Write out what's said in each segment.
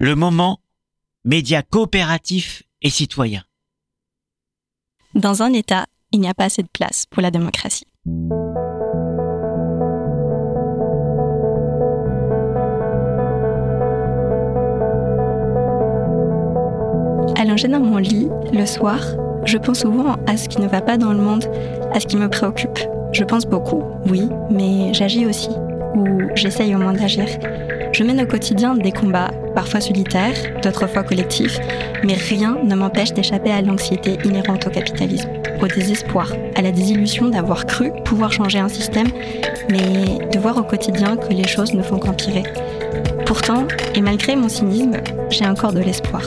le moment média coopératif et citoyen. Dans un État, il n'y a pas assez de place pour la démocratie. Allongée dans mon lit, le soir, je pense souvent à ce qui ne va pas dans le monde, à ce qui me préoccupe. Je pense beaucoup, oui, mais j'agis aussi, ou j'essaye au moins d'agir. Je mène au quotidien des combats, parfois solitaires, d'autres fois collectifs, mais rien ne m'empêche d'échapper à l'anxiété inhérente au capitalisme, au désespoir, à la désillusion d'avoir cru pouvoir changer un système, mais de voir au quotidien que les choses ne font qu'empirer. Pourtant, et malgré mon cynisme, j'ai encore de l'espoir.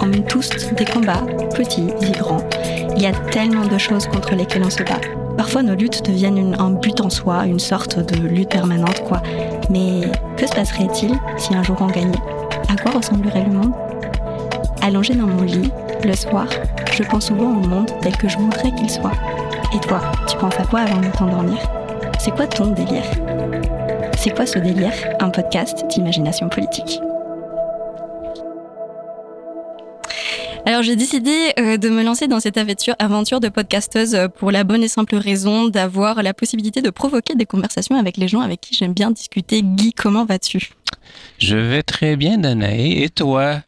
On mène tous des combats, petits et grands. Il y a tellement de choses contre lesquelles on se bat. Parfois, nos luttes deviennent un but en soi, une sorte de lutte permanente, quoi. Mais que se passerait-il si un jour on gagnait? À quoi ressemblerait le monde? Allongé dans mon lit, le soir, je pense souvent au monde tel que je voudrais qu'il soit. Et toi, tu penses à quoi avant de t'endormir? C'est quoi ton délire? C'est quoi ce délire? Un podcast d'imagination politique. Alors j'ai décidé euh, de me lancer dans cette aventure, de podcasteuse euh, pour la bonne et simple raison d'avoir la possibilité de provoquer des conversations avec les gens avec qui j'aime bien discuter. Guy, comment vas-tu? Je vais très bien, Danae. Et toi?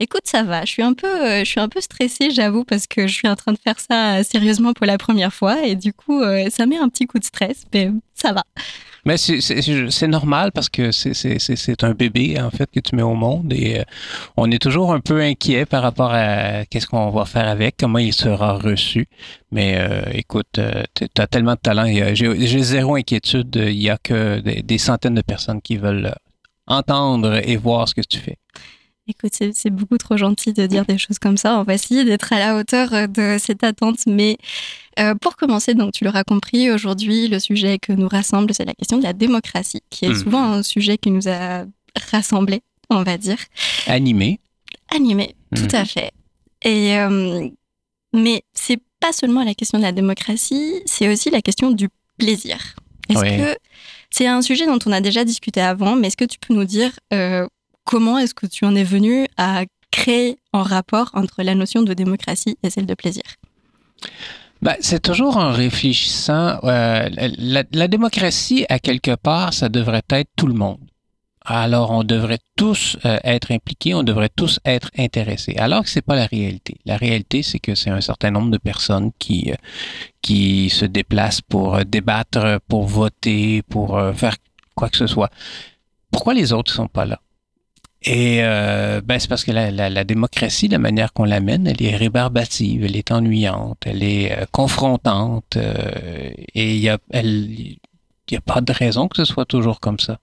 Écoute, ça va. Je suis un peu, euh, je suis un peu stressée, j'avoue, parce que je suis en train de faire ça sérieusement pour la première fois, et du coup, ça met un petit coup de stress, mais ça va. Mais c'est normal parce que c'est un bébé, en fait, que tu mets au monde et euh, on est toujours un peu inquiet par rapport à qu'est-ce qu'on va faire avec, comment il sera reçu. Mais euh, écoute, euh, tu as tellement de talent. J'ai zéro inquiétude. Il n'y a que des, centaines de personnes qui veulent entendre et voir ce que tu fais. Écoute, c'est beaucoup trop gentil de dire des choses comme ça. On va essayer d'être à la hauteur de cette attente. Mais euh, pour commencer, donc tu l'auras compris, aujourd'hui, le sujet que nous rassemble, c'est la question de la démocratie, qui est hmm. souvent un sujet qui nous a rassemblés, on va dire. Animé. Animé, tout hmm. à fait. Et euh, mais c'est pas seulement la question de la démocratie, c'est aussi la question du plaisir. Est-ce que c'est un sujet dont on a déjà discuté avant, mais est-ce que tu peux nous dire euh, comment est-ce que tu en es venu à créer un rapport entre la notion de démocratie et celle de plaisir? Ben, c'est toujours en réfléchissant. Euh, la, démocratie, à quelque part, ça devrait être tout le monde. Alors, on devrait tous euh, être impliqués, on devrait tous être intéressés. Alors que c'est pas la réalité. La réalité, c'est que c'est un certain nombre de personnes qui euh, qui se déplacent pour débattre, pour voter, pour faire quoi que ce soit. Pourquoi les autres sont pas là? Et euh, ben, c'est parce que la, la, la démocratie, la manière qu'on l'amène, elle est rébarbative, elle est ennuyante, elle est euh, confrontante, euh, et il y a, y a pas de raison que ce soit toujours comme ça.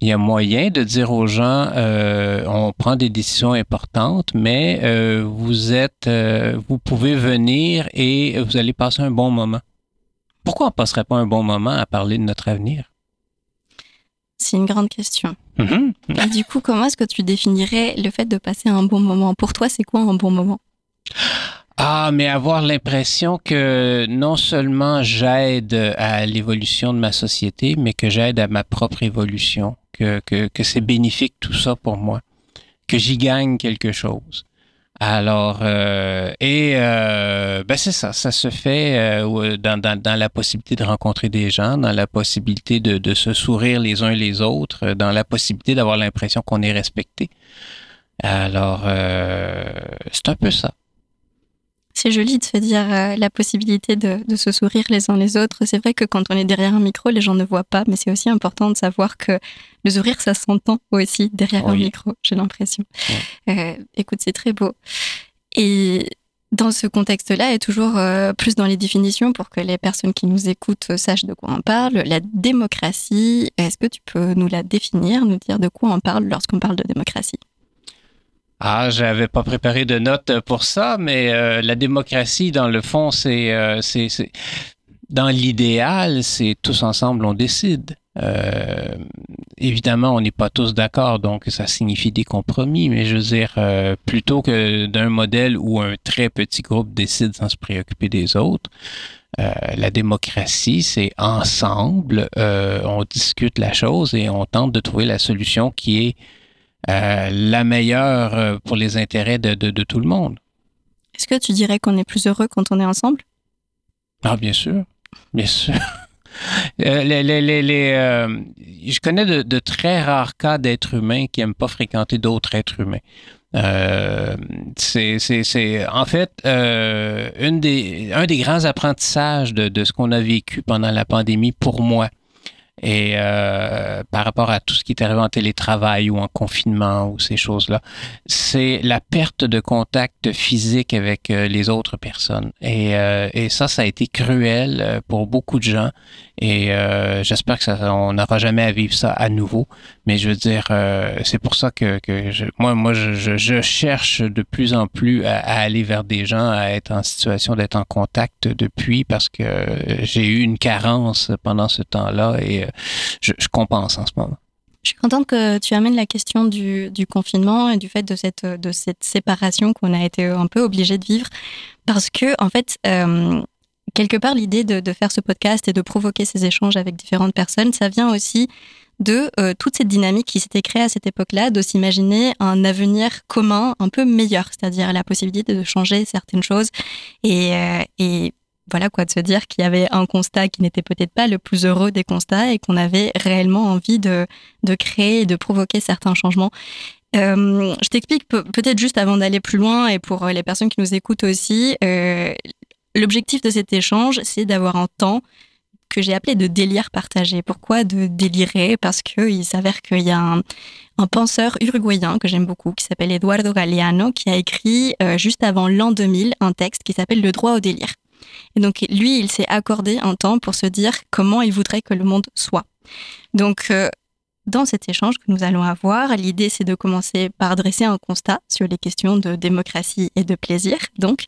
Il y a moyen de dire aux gens, euh, on prend des décisions importantes, mais vous êtes, vous pouvez venir et vous allez passer un bon moment. Pourquoi on passerait pas un bon moment à parler de notre avenir? C'est une grande question. Mhm. Et du coup, comment est-ce que tu définirais le fait de passer un bon moment? Pour toi, c'est quoi un bon moment? Ah, mais avoir l'impression que non seulement j'aide à l'évolution de ma société, mais que j'aide à ma propre évolution, que, que, que c'est bénéfique tout ça pour moi, que j'y gagne quelque chose. Alors, euh, et euh, ben c'est ça, ça se fait euh, dans, dans, dans, la possibilité de rencontrer des gens, dans la possibilité de, de se sourire les uns les autres, dans la possibilité d'avoir l'impression qu'on est respecté. Alors, c'est un peu ça c'est joli de se dire euh, la possibilité de, se sourire les uns les autres. C'est vrai que quand on est derrière un micro, les gens ne voient pas, mais c'est aussi important de savoir que le sourire, ça s'entend aussi derrière un micro, j'ai l'impression. Euh, écoute, c'est très beau. Et dans ce contexte-là, et toujours euh, plus dans les définitions pour que les personnes qui nous écoutent sachent de quoi on parle, la démocratie, est-ce que tu peux nous la définir, nous dire de quoi on parle lorsqu'on parle de démocratie? Ah, j'avais pas préparé de notes pour ça, mais euh, la démocratie, dans le fond, euh, c'est, c'est, dans l'idéal, c'est tous ensemble on décide. Euh, évidemment, on n'est pas tous d'accord, donc ça signifie des compromis, mais je veux dire, plutôt que d'un modèle où un très petit groupe décide sans se préoccuper des autres, la démocratie, c'est ensemble, on discute la chose et on tente de trouver la solution qui est la meilleure pour les intérêts de, de, de tout le monde. Est-ce que tu dirais qu'on est plus heureux quand on est ensemble? Ah, bien sûr. Bien sûr. Euh, les, les, les, euh, je connais de, de, très rares cas d'êtres humains qui n'aiment pas fréquenter d'autres êtres humains. Euh, c'est en fait euh, une des, un des grands apprentissages de, de ce qu'on a vécu pendant la pandémie pour moi. Et euh, par rapport à tout ce qui est arrivé en télétravail ou en confinement ou ces choses-là, c'est la perte de contact physique avec euh, les autres personnes. Et, euh, et, ça, ça a été cruel pour beaucoup de gens. Et euh, j'espère que ça, on n'aura jamais à vivre ça à nouveau. Mais je veux dire, euh, c'est pour ça que, que moi, moi, je, cherche de plus en plus à, aller vers des gens, à être en situation d'être en contact depuis, parce que j'ai eu une carence pendant ce temps-là et je, compense en ce moment. Je suis contente que tu amènes la question du, confinement et du fait de cette, de cette séparation qu'on a été un peu obligé de vivre, parce que en fait, euh, quelque part, l'idée de, faire ce podcast et de provoquer ces échanges avec différentes personnes, ça vient aussi de euh, toute cette dynamique qui s'était créée à cette époque-là, de s'imaginer un avenir commun un peu meilleur, c'est-à-dire la possibilité de changer certaines choses et, euh, et voilà quoi, de se dire qu'il y avait un constat qui n'était peut-être pas le plus heureux des constats et qu'on avait réellement envie de, créer et de provoquer certains changements. Euh, je t'explique peut-être juste avant d'aller plus loin et pour les personnes qui nous écoutent aussi, l'objectif de cet échange, c'est d'avoir un temps que j'ai appelé de délire partagé. Pourquoi de délirer? Parce qu'il s'avère qu'il y a un, penseur uruguayen que j'aime beaucoup, qui s'appelle Eduardo Galeano, qui a écrit euh, juste avant l'an 2000 un texte qui s'appelle Le droit au délire. Et donc lui, il s'est accordé un temps pour se dire comment il voudrait que le monde soit. Donc euh, dans cet échange que nous allons avoir, l'idée c'est de commencer par dresser un constat sur les questions de démocratie et de plaisir, donc,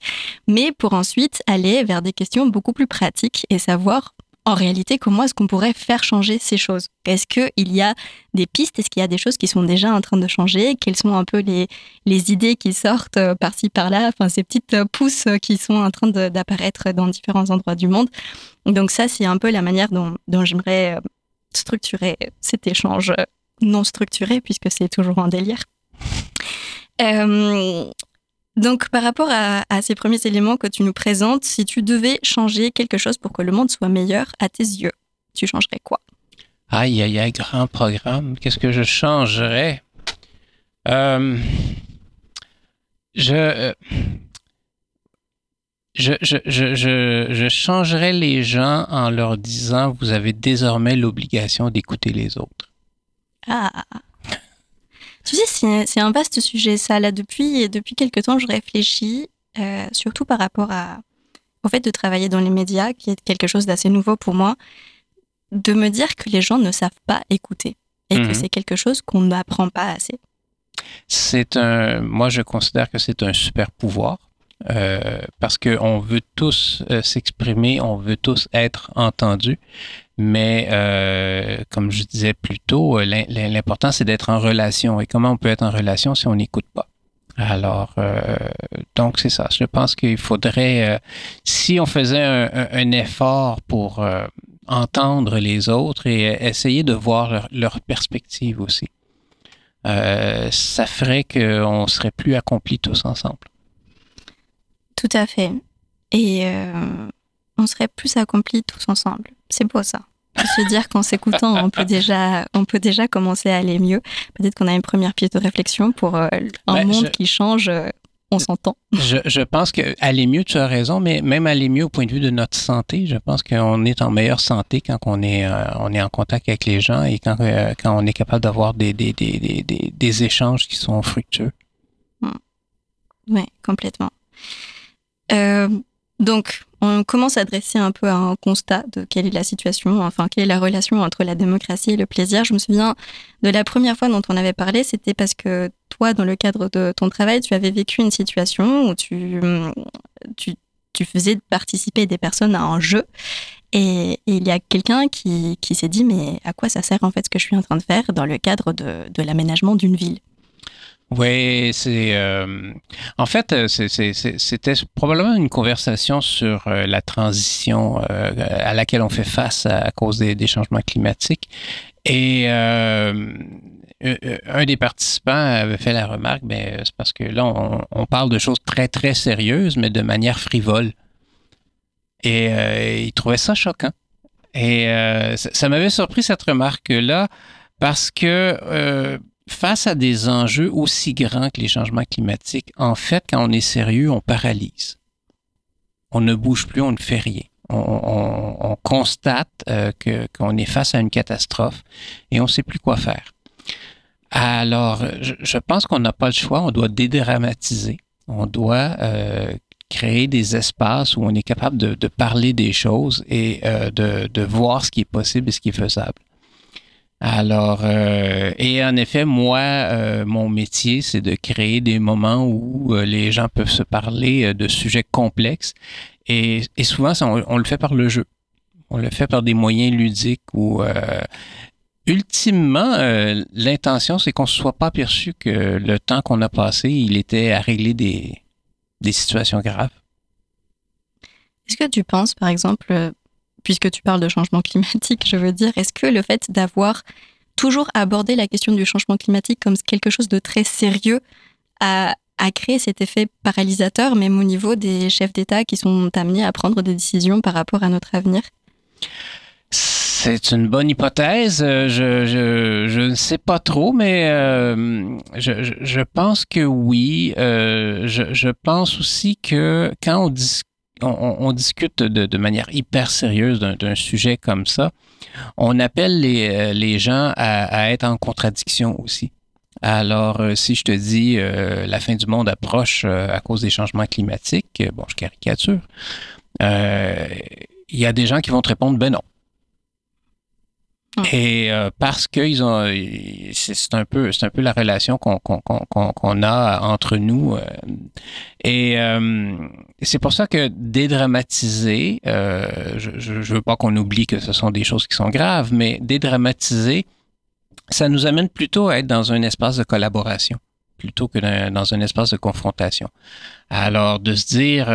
mais pour ensuite aller vers des questions beaucoup plus pratiques et savoir en réalité, comment est-ce qu'on pourrait faire changer ces choses? Est-ce qu'il y a des pistes? Est-ce qu'il y a des choses qui sont déjà en train de changer? Quelles sont un peu les, les idées qui sortent euh, par-ci, par-là? Enfin, ces petites euh, pousses qui sont en train d'apparaître dans différents endroits du monde. Donc ça, c'est un peu la manière dont, j'aimerais euh, structurer cet échange non structuré, puisque c'est toujours un délire. Euh, donc, par rapport à, ces premiers éléments que tu nous présentes, si tu devais changer quelque chose pour que le monde soit meilleur à tes yeux, tu changerais quoi? Aïe, aïe, aïe, grand programme. Qu'est-ce que je changerais? Euh, je, euh, je, je, je, je, changerais les gens en leur disant vous avez désormais l'obligation d'écouter les autres. Ah, tu sais, c'est un vaste sujet, ça. Là, depuis, depuis quelques temps, je réfléchis, euh, surtout par rapport à, au fait de travailler dans les médias, qui est quelque chose d'assez nouveau pour moi, de me dire que les gens ne savent pas écouter et mmh. que c'est quelque chose qu'on n'apprend pas assez. C'est un, moi, je considère que c'est un super pouvoir. Euh, parce qu'on veut tous euh, s'exprimer, on veut tous être entendus. Mais euh, comme je disais plus tôt, l'important c'est d'être en relation. Et comment on peut être en relation si on n'écoute pas? Alors, donc c'est ça. Je pense qu'il faudrait, si on faisait un, effort pour entendre les autres et essayer de voir leur, leur perspective aussi, ça ferait qu'on serait plus accomplis tous ensemble. Tout à fait. Et on serait plus accomplis tous ensemble. C'est beau ça. Se dire qu'en s'écoutant, on peut déjà, on peut déjà commencer à aller mieux. Peut-être qu'on a une première pièce de réflexion pour euh, un Ben, monde je- qui change. euh, on s'entend. Je, je pense que aller mieux, tu as raison, mais même aller mieux au point de vue de notre santé, je pense qu'on est en meilleure santé quand on est, euh, on est en contact avec les gens et quand, euh, quand on est capable d'avoir des, des, des, des, des, des échanges qui sont fructueux. Oui, complètement. Euh, donc, on commence à dresser un peu un constat de quelle est la situation, enfin, quelle est la relation entre la démocratie et le plaisir. Je me souviens de la première fois dont on avait parlé, c'était parce que toi, dans le cadre de ton travail, tu avais vécu une situation où tu, faisais participer des personnes à un jeu. Et, il y a quelqu'un qui, s'est dit, mais à quoi ça sert en fait ce que je suis en train de faire dans le cadre de l'aménagement d'une ville? Oui, c'est. euh, en fait, euh, c'était probablement une conversation sur euh, la transition euh, à laquelle on fait face à, cause des, changements climatiques. Et, un des participants avait fait la remarque, ben, c'est parce que là, on, parle de choses très, très sérieuses, mais de manière frivole. Et il trouvait ça choquant. Et ça, ça m'avait surpris cette remarque-là parce que face à des enjeux aussi grands que les changements climatiques, en fait, quand on est sérieux, on paralyse. On ne bouge plus, on ne fait rien. On, constate euh, qu'on est face à une catastrophe et on ne sait plus quoi faire. Alors, je, pense qu'on n'a pas le choix, on doit dédramatiser, on doit euh, créer des espaces où on est capable de, parler des choses et euh, de, de, voir ce qui est possible et ce qui est faisable. Alors, euh, et en effet, moi, euh, mon métier, c'est de créer des moments où euh, les gens peuvent se parler de sujets complexes. Et, souvent, on, le fait par le jeu. On le fait par des moyens ludiques où, ultimement, l'intention, c'est qu'on ne soit pas aperçu que le temps qu'on a passé, il était à régler des, des situations graves. Est-ce que tu penses, par exemple, puisque tu parles de changement climatique, je veux dire, est-ce que le fait d'avoir toujours abordé la question du changement climatique comme quelque chose de très sérieux a, créé cet effet paralysateur, même au niveau des chefs d'État qui sont amenés à prendre des décisions par rapport à notre avenir? C'est une bonne hypothèse. Je, ne sais pas trop, mais euh, je, pense que oui. Euh, je, pense aussi que quand on, discute on, discute de, manière hyper sérieuse d'un sujet comme ça, on appelle les, euh, gens à, être en contradiction aussi. Alors, euh, si je te dis euh, la fin du monde approche à cause des changements climatiques, bon, je caricature, il y a des gens qui vont te répondre, ben non, et euh, parce qu'ils ont, c'est un peu, c'est un peu la relation qu'on a entre nous. Euh, et euh, c'est pour ça que dédramatiser, je ne veux pas qu'on oublie que ce sont des choses qui sont graves, mais dédramatiser, ça nous amène plutôt à être dans un espace de collaboration plutôt que dans un espace de confrontation. Alors de se dire,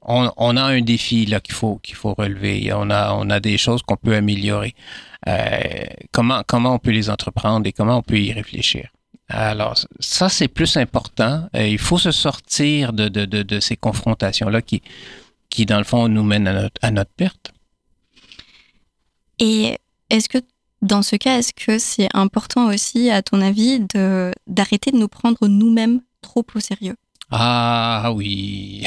on, on, a un défi là qu'il faut qu'il faut relever, on a on a des choses qu'on peut améliorer. Euh, comment, comment on peut les entreprendre et comment on peut y réfléchir? Alors, ça, c'est plus important. Euh, il faut se sortir de, de, de, ces confrontations-là qui, qui, dans le fond, nous mènent à notre, à notre perte. Et est-ce que, dans ce cas, est-ce que c'est important aussi, à ton avis, d'arrêter de nous prendre nous-mêmes trop au sérieux? Ah oui.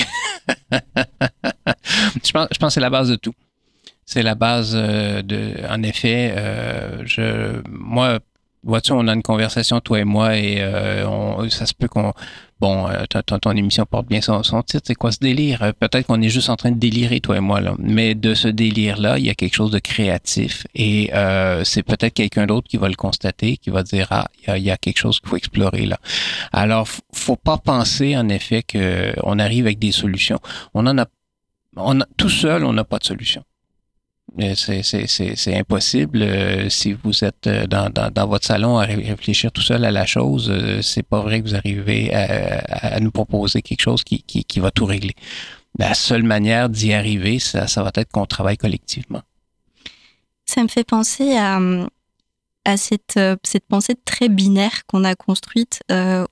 je, pense, je pense que c'est la base de tout. C'est la base euh, de, en effet, euh, je, moi, vois-tu, on a une conversation, toi et moi, et euh, on, ça se peut qu'on, bon, ton, ton, émission porte bien son, son titre, c'est quoi ce délire? Peut-être qu'on est juste en train de délirer, toi et moi, là. Mais de ce délire-là, il y a quelque chose de créatif, et c'est peut-être quelqu'un d'autre qui va le constater, qui va dire, ah, il y a, y a quelque chose qu'il faut explorer là. Alors, faut pas penser, en effet, qu'on arrive avec des solutions. On en a, on a, tout seul, on n'a pas de solution. Euh, c'est impossible. Euh, si vous êtes euh, dans, votre salon à réfléchir tout seul à la chose, c'est pas vrai que vous arrivez à, nous proposer quelque chose qui, va tout régler. La seule manière d'y arriver, ça, va être qu'on travaille collectivement. Ça me fait penser à, cette, cette pensée très binaire qu'on a construite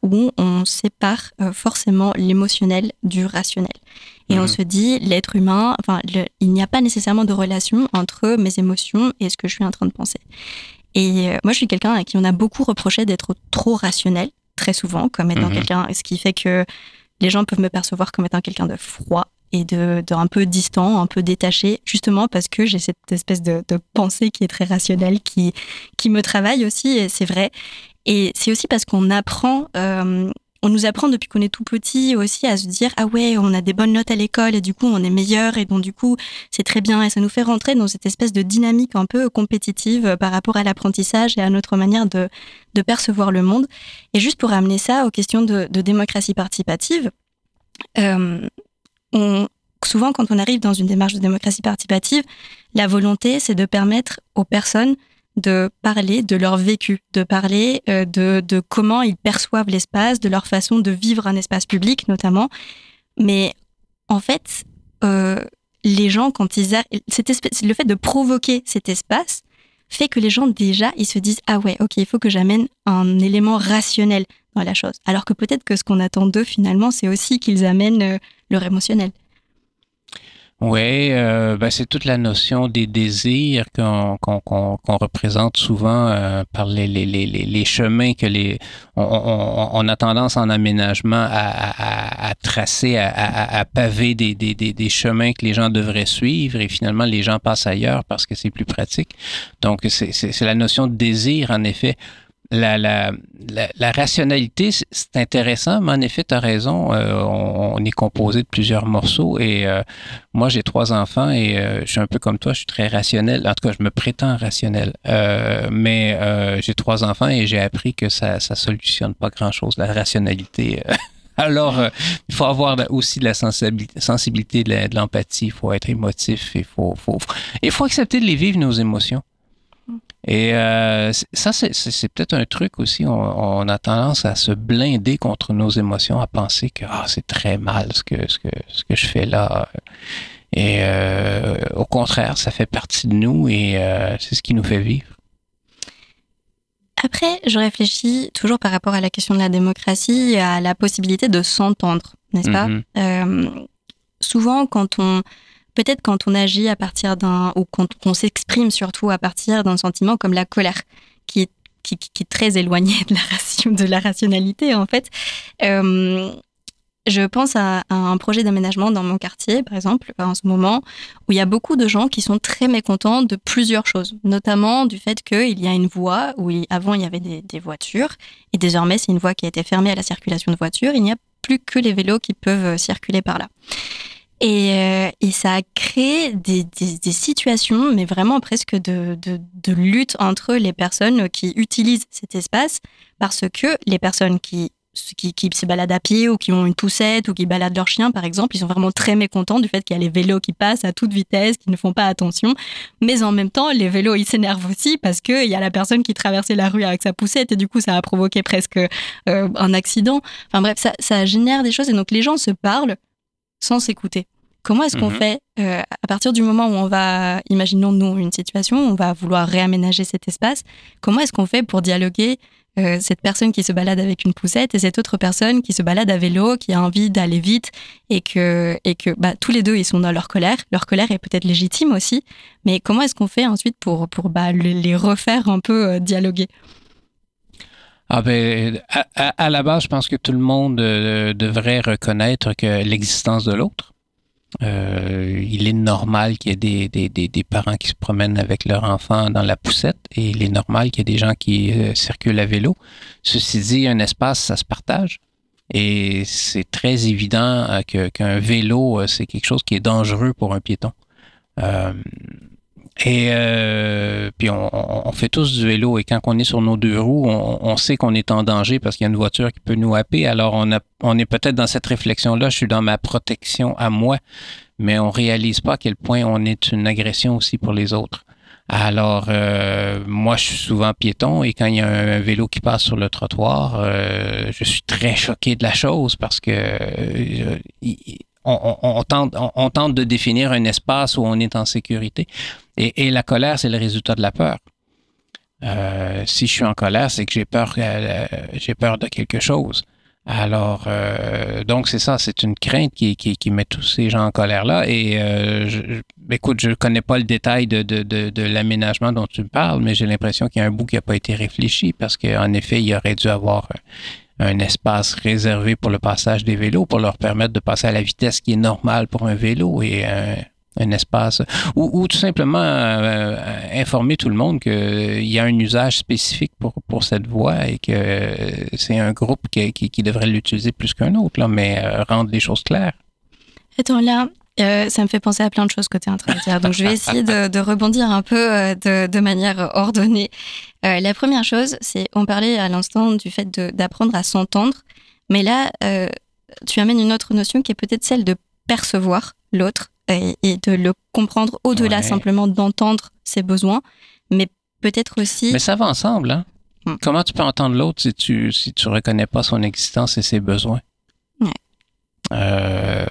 où on sépare forcément l'émotionnel du rationnel. Et on mhm. se dit, l'être humain, enfin, il n'y a pas nécessairement de relation entre mes émotions et ce que je suis en train de penser. Et euh, moi, je suis quelqu'un à qui on a beaucoup reproché d'être trop rationnel, très souvent, comme étant mhm. quelqu'un, ce qui fait que les gens peuvent me percevoir comme étant quelqu'un de froid et de, un peu distant, un peu détaché, justement parce que j'ai cette espèce de, pensée qui est très rationnelle, qui, qui me travaille aussi, et c'est vrai. Et c'est aussi parce qu'on apprend euh, on nous apprend depuis qu'on est tout petit aussi à se dire ah ouais on a des bonnes notes à l'école et du coup on est meilleur et donc du coup c'est très bien et ça nous fait rentrer dans cette espèce de dynamique un peu compétitive par rapport à l'apprentissage et à notre manière de, percevoir le monde. Et juste pour amener ça aux questions de, démocratie participative, euh, souvent quand on arrive dans une démarche de démocratie participative, la volonté c'est de permettre aux personnes de parler de leur vécu, de parler euh, de, comment ils perçoivent l'espace, de leur façon de vivre un espace public notamment. Mais en fait, euh, les gens, quand ils... Le fait de provoquer cet espace fait que les gens déjà, ils se disent ah ouais, ok, il faut que j'amène un élément rationnel dans la chose. Alors que peut-être que ce qu'on attend d'eux finalement, c'est aussi qu'ils amènent euh, leur émotionnel. Oui, euh, ben c'est toute la notion des désirs qu'on représente souvent euh, par les, les, les, les, chemins que les on, a tendance en aménagement à, à, tracer, à, à paver des, des, des, des, chemins que les gens devraient suivre et finalement les gens passent ailleurs parce que c'est plus pratique. Donc c'est la notion de désir en effet la, rationalité, c'est intéressant, mais en effet, tu as raison. Euh, on, est composé de plusieurs morceaux et euh, moi, j'ai trois enfants et euh, je suis un peu comme toi, je suis très rationnel. En tout cas, je me prétends rationnel. mais j'ai trois enfants et j'ai appris que ça ne solutionne pas grand-chose, la rationalité. Alors, il faut avoir aussi de la sensibilité, de l'empathie, il faut être émotif, il faut, faut accepter de les vivre, nos émotions. Et euh, ça, c'est peut-être un truc aussi. On, a tendance à se blinder contre nos émotions, à penser que ah, c'est très mal ce que, ce, que, ce que je fais là. Et euh, au contraire, ça fait partie de nous et euh, c'est ce qui nous fait vivre. Après, je réfléchis toujours par rapport à la question de la démocratie, à la possibilité de s'entendre, n'est-ce pas? Mm-hmm. Souvent, quand on peut-être quand on agit à partir d'un, ou quand on s'exprime surtout à partir d'un sentiment comme la colère, qui est, qui, est très éloigné de la, de la rationalité en fait. Euh, je pense à, un projet d'aménagement dans mon quartier, par exemple, en ce moment, où il y a beaucoup de gens qui sont très mécontents de plusieurs choses, notamment du fait qu'il y a une voie où avant il y avait des voitures, et désormais c'est une voie qui a été fermée à la circulation de voitures, il n'y a plus que les vélos qui peuvent circuler par là. Euh, et, ça a créé des, situations, mais vraiment presque de, lutte entre les personnes qui utilisent cet espace, parce que les personnes qui, qui, se baladent à pied ou qui ont une poussette ou qui baladent leur chien, par exemple, ils sont vraiment très mécontents du fait qu'il y a les vélos qui passent à toute vitesse, qui ne font pas attention. Mais en même temps, les vélos, ils s'énervent aussi parce qu'il y a la personne qui traversait la rue avec sa poussette et du coup, ça a provoqué presque euh, un accident. Enfin bref, ça, ça génère des choses et donc les gens se parlent sans s'écouter. Comment est-ce qu'on mhm. fait euh, à partir du moment où on va, imaginons nous une situation, on va vouloir réaménager cet espace, comment est-ce qu'on fait pour dialoguer euh, cette personne qui se balade avec une poussette et cette autre personne qui se balade à vélo, qui a envie d'aller vite et que, et que bah, tous les deux ils sont dans leur colère. Leur colère est peut-être légitime aussi, mais comment est-ce qu'on fait ensuite pour, pour bah, les refaire un peu euh, dialoguer? Ah ben, à, la base, je pense que tout le monde devrait reconnaître que l'existence de l'autre. Euh, il est normal qu'il y ait des, parents qui se promènent avec leur enfant dans la poussette et il est normal qu'il y ait des gens qui euh, circulent à vélo. Ceci dit, un espace, ça se partage. Et c'est très évident euh, qu'un vélo, c'est quelque chose qui est dangereux pour un piéton. Et euh, puis on, fait tous du vélo et quand on est sur nos deux roues, on, sait qu'on est en danger parce qu'il y a une voiture qui peut nous happer. Alors on, est peut-être dans cette réflexion-là, je suis dans ma protection à moi, mais on réalise pas à quel point on est une agression aussi pour les autres. Alors euh, moi je suis souvent piéton et quand il y a un, vélo qui passe sur le trottoir, euh, je suis très choqué de la chose parce que on, tente, de définir un espace où on est en sécurité. Et, la colère, c'est le résultat de la peur. Euh, si je suis en colère, c'est que j'ai peur, euh, j'ai peur de quelque chose. Alors, euh, donc c'est ça, c'est une crainte qui, qui, met tous ces gens en colère là. Et je, écoute, je connais pas le détail de, de, de, l'aménagement dont tu parles, mais j'ai l'impression qu'il y a un bout qui n'a pas été réfléchi parce qu'en effet, il aurait dû avoir un espace réservé pour le passage des vélos pour leur permettre de passer à la vitesse qui est normale pour un vélo et un, espace ou, tout simplement euh, informer tout le monde qu'il y a un usage spécifique pour, pour cette voie et que c'est un groupe qui, qui, devrait l'utiliser plus qu'un autre, là, mais euh, rendre les choses claires. Attends, là, euh, ça me fait penser à plein de choses que tu es en train de dire. Donc, je vais essayer de, rebondir un peu de, de manière ordonnée. Euh, la première chose, c'est, on parlait à l'instant du fait d'apprendre à s'entendre, mais là, euh, tu amènes une autre notion qui est peut-être celle de percevoir l'autre et, de le comprendre au-delà simplement d'entendre ses besoins, mais peut-être aussi. Mais ça va ensemble, hein? Hmm. Comment tu peux entendre l'autre si tu si tu reconnais pas son existence et ses besoins? Ouais. Euh,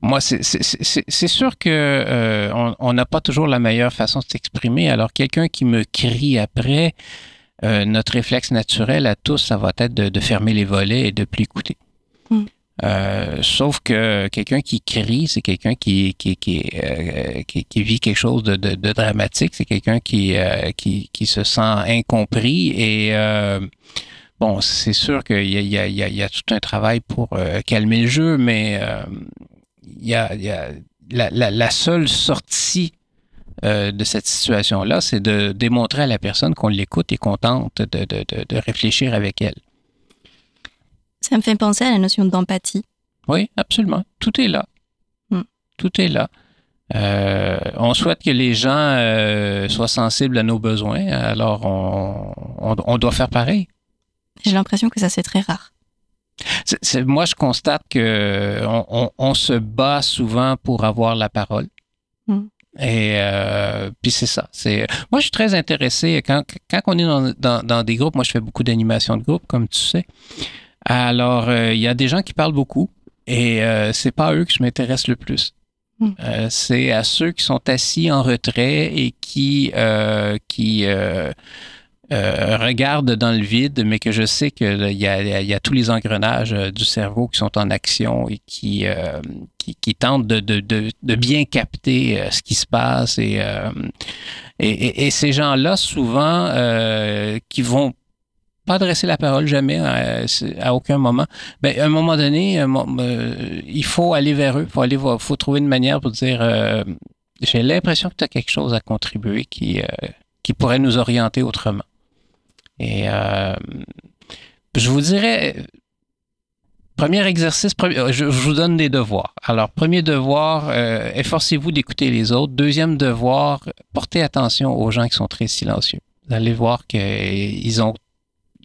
Moi, c'est sûr que euh, on n'a pas toujours la meilleure façon de s'exprimer. Alors, quelqu'un qui me crie après, euh, notre réflexe naturel à tous, ça va être de, fermer les volets et de plus écouter. Euh, sauf que quelqu'un qui crie, c'est quelqu'un qui qui, qui, qui, vit quelque chose de, de, dramatique, c'est quelqu'un qui, qui, qui se sent incompris et bon, c'est sûr qu'il y, y, y a, tout un travail pour calmer le jeu, mais il y a, y a la, la, la, seule sortie euh, de cette situation-là, c'est de démontrer à la personne qu'on l'écoute et qu'on tente de, de, de, réfléchir avec elle. Ça me fait penser à la notion d'empathie. Oui, absolument. Tout est là. Hmm. Tout est là. Euh, on souhaite que les gens euh, soient sensibles à nos besoins, alors on, on, on doit faire pareil. J'ai l'impression que ça, c'est très rare moi, je constate que on, se bat souvent pour avoir la parole. Hmm. Et euh, puis c'est ça. C'est moi, je suis très intéressé quand, quand on est dans, des groupes. Moi, je fais beaucoup d'animation de groupe, comme tu sais. Alors, euh, il y a des gens qui parlent beaucoup, et euh, c'est pas à eux que je m'intéresse le plus. Hmm. c'est à ceux qui sont assis en retrait et qui qui euh, regarde dans le vide, mais que je sais qu'il y, y, a tous les engrenages euh, du cerveau qui sont en action et qui, euh, qui, tentent de, de, de, bien capter ce qui se passe. Et, et, et, ces gens-là, souvent, qui vont pas adresser la parole jamais à, aucun moment. Ben, à un moment donné, il faut aller vers eux, faut aller faut trouver une manière pour dire j'ai l'impression que tu as quelque chose à contribuer qui, qui pourrait nous orienter autrement. Et euh, je vous dirais, premier exercice, je, vous donne des devoirs. Alors, premier devoir, euh, efforcez-vous d'écouter les autres. Deuxième devoir, portez attention aux gens qui sont très silencieux. Vous allez voir qu'ils ont,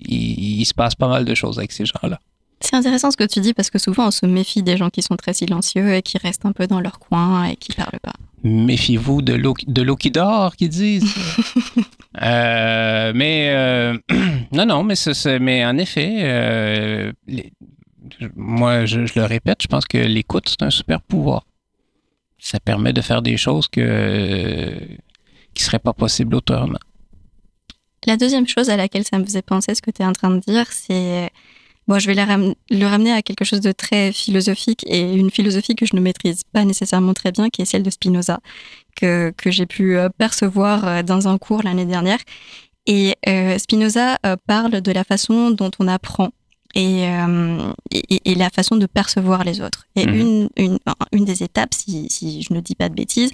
il, se passe pas mal de choses avec ces gens-là. C'est intéressant ce que tu dis parce que souvent on se méfie des gens qui sont très silencieux et qui restent un peu dans leur coin et qui parlent pas. Méfiez-vous de l'eau qui dort, qu'ils disent. Euh, mais euh, non, non, mais, mais en effet, euh, moi, je, le répète, je pense que l'écoute, c'est un super pouvoir. Ça permet de faire des choses que, qui ne seraient pas possibles autrement. La deuxième chose à laquelle ça me faisait penser, ce que tu es en train de dire, c'est Bon, je vais le ramener à quelque chose de très philosophique et une philosophie que je ne maîtrise pas nécessairement très bien, qui est celle de Spinoza, que, que j'ai pu euh, percevoir euh, dans un cours l'année dernière. Et euh, Spinoza parle de la façon dont on apprend et, et, la façon de percevoir les autres. Et mhm. une, une, une, des étapes, si, si, je ne dis pas de bêtises,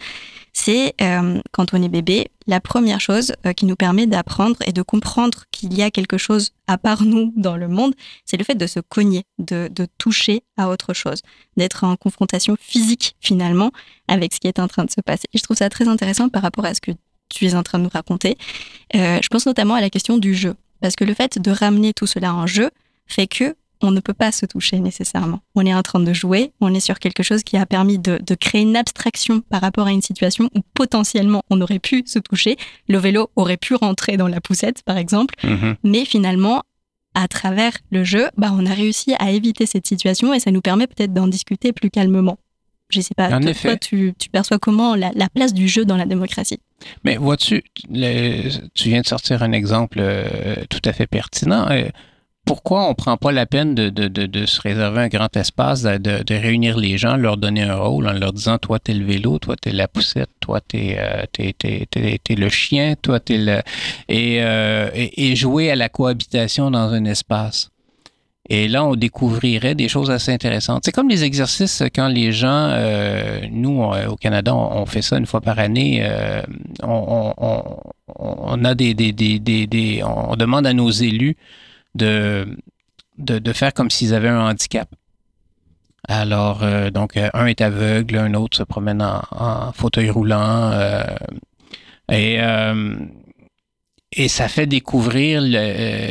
c'est euh, quand on est bébé, la première chose euh, qui nous permet d'apprendre et de comprendre qu'il y a quelque chose à part nous dans le monde, c'est le fait de se cogner, de, toucher à autre chose, d'être en confrontation physique finalement avec ce qui est en train de se passer. Et je trouve ça très intéressant par rapport à ce que tu es en train de nous raconter. Euh, je pense notamment à la question du jeu, parce que le fait de ramener tout cela en jeu fait que on ne peut pas se toucher nécessairement. On est en train de jouer, on est sur quelque chose qui a permis de, créer une abstraction par rapport à une situation où potentiellement on aurait pu se toucher. Le vélo aurait pu rentrer dans la poussette, par exemple, mhm. mais finalement, à travers le jeu, bah, on a réussi à éviter cette situation et ça nous permet peut-être d'en discuter plus calmement. Je sais pas, toi, tu, perçois comment la, place du jeu dans la démocratie? Mais vois-tu, tu viens de sortir un exemple euh, tout à fait pertinent. Euh, pourquoi on ne prend pas la peine de, se réserver un grand espace, de, réunir les gens, leur donner un rôle en leur disant toi t'es le vélo, toi t'es la poussette, toi t'es euh, es, le chien, toi t'es le euh, et, jouer à la cohabitation dans un espace. Et là, on découvrirait des choses assez intéressantes. C'est comme les exercices quand les gens, euh, nous au Canada, on, fait ça une fois par année. on, demande à nos élus de, faire comme s'ils avaient un handicap. Alors, euh, donc, euh, un est aveugle, un autre se promène en, fauteuil roulant. Euh, et, ça fait découvrir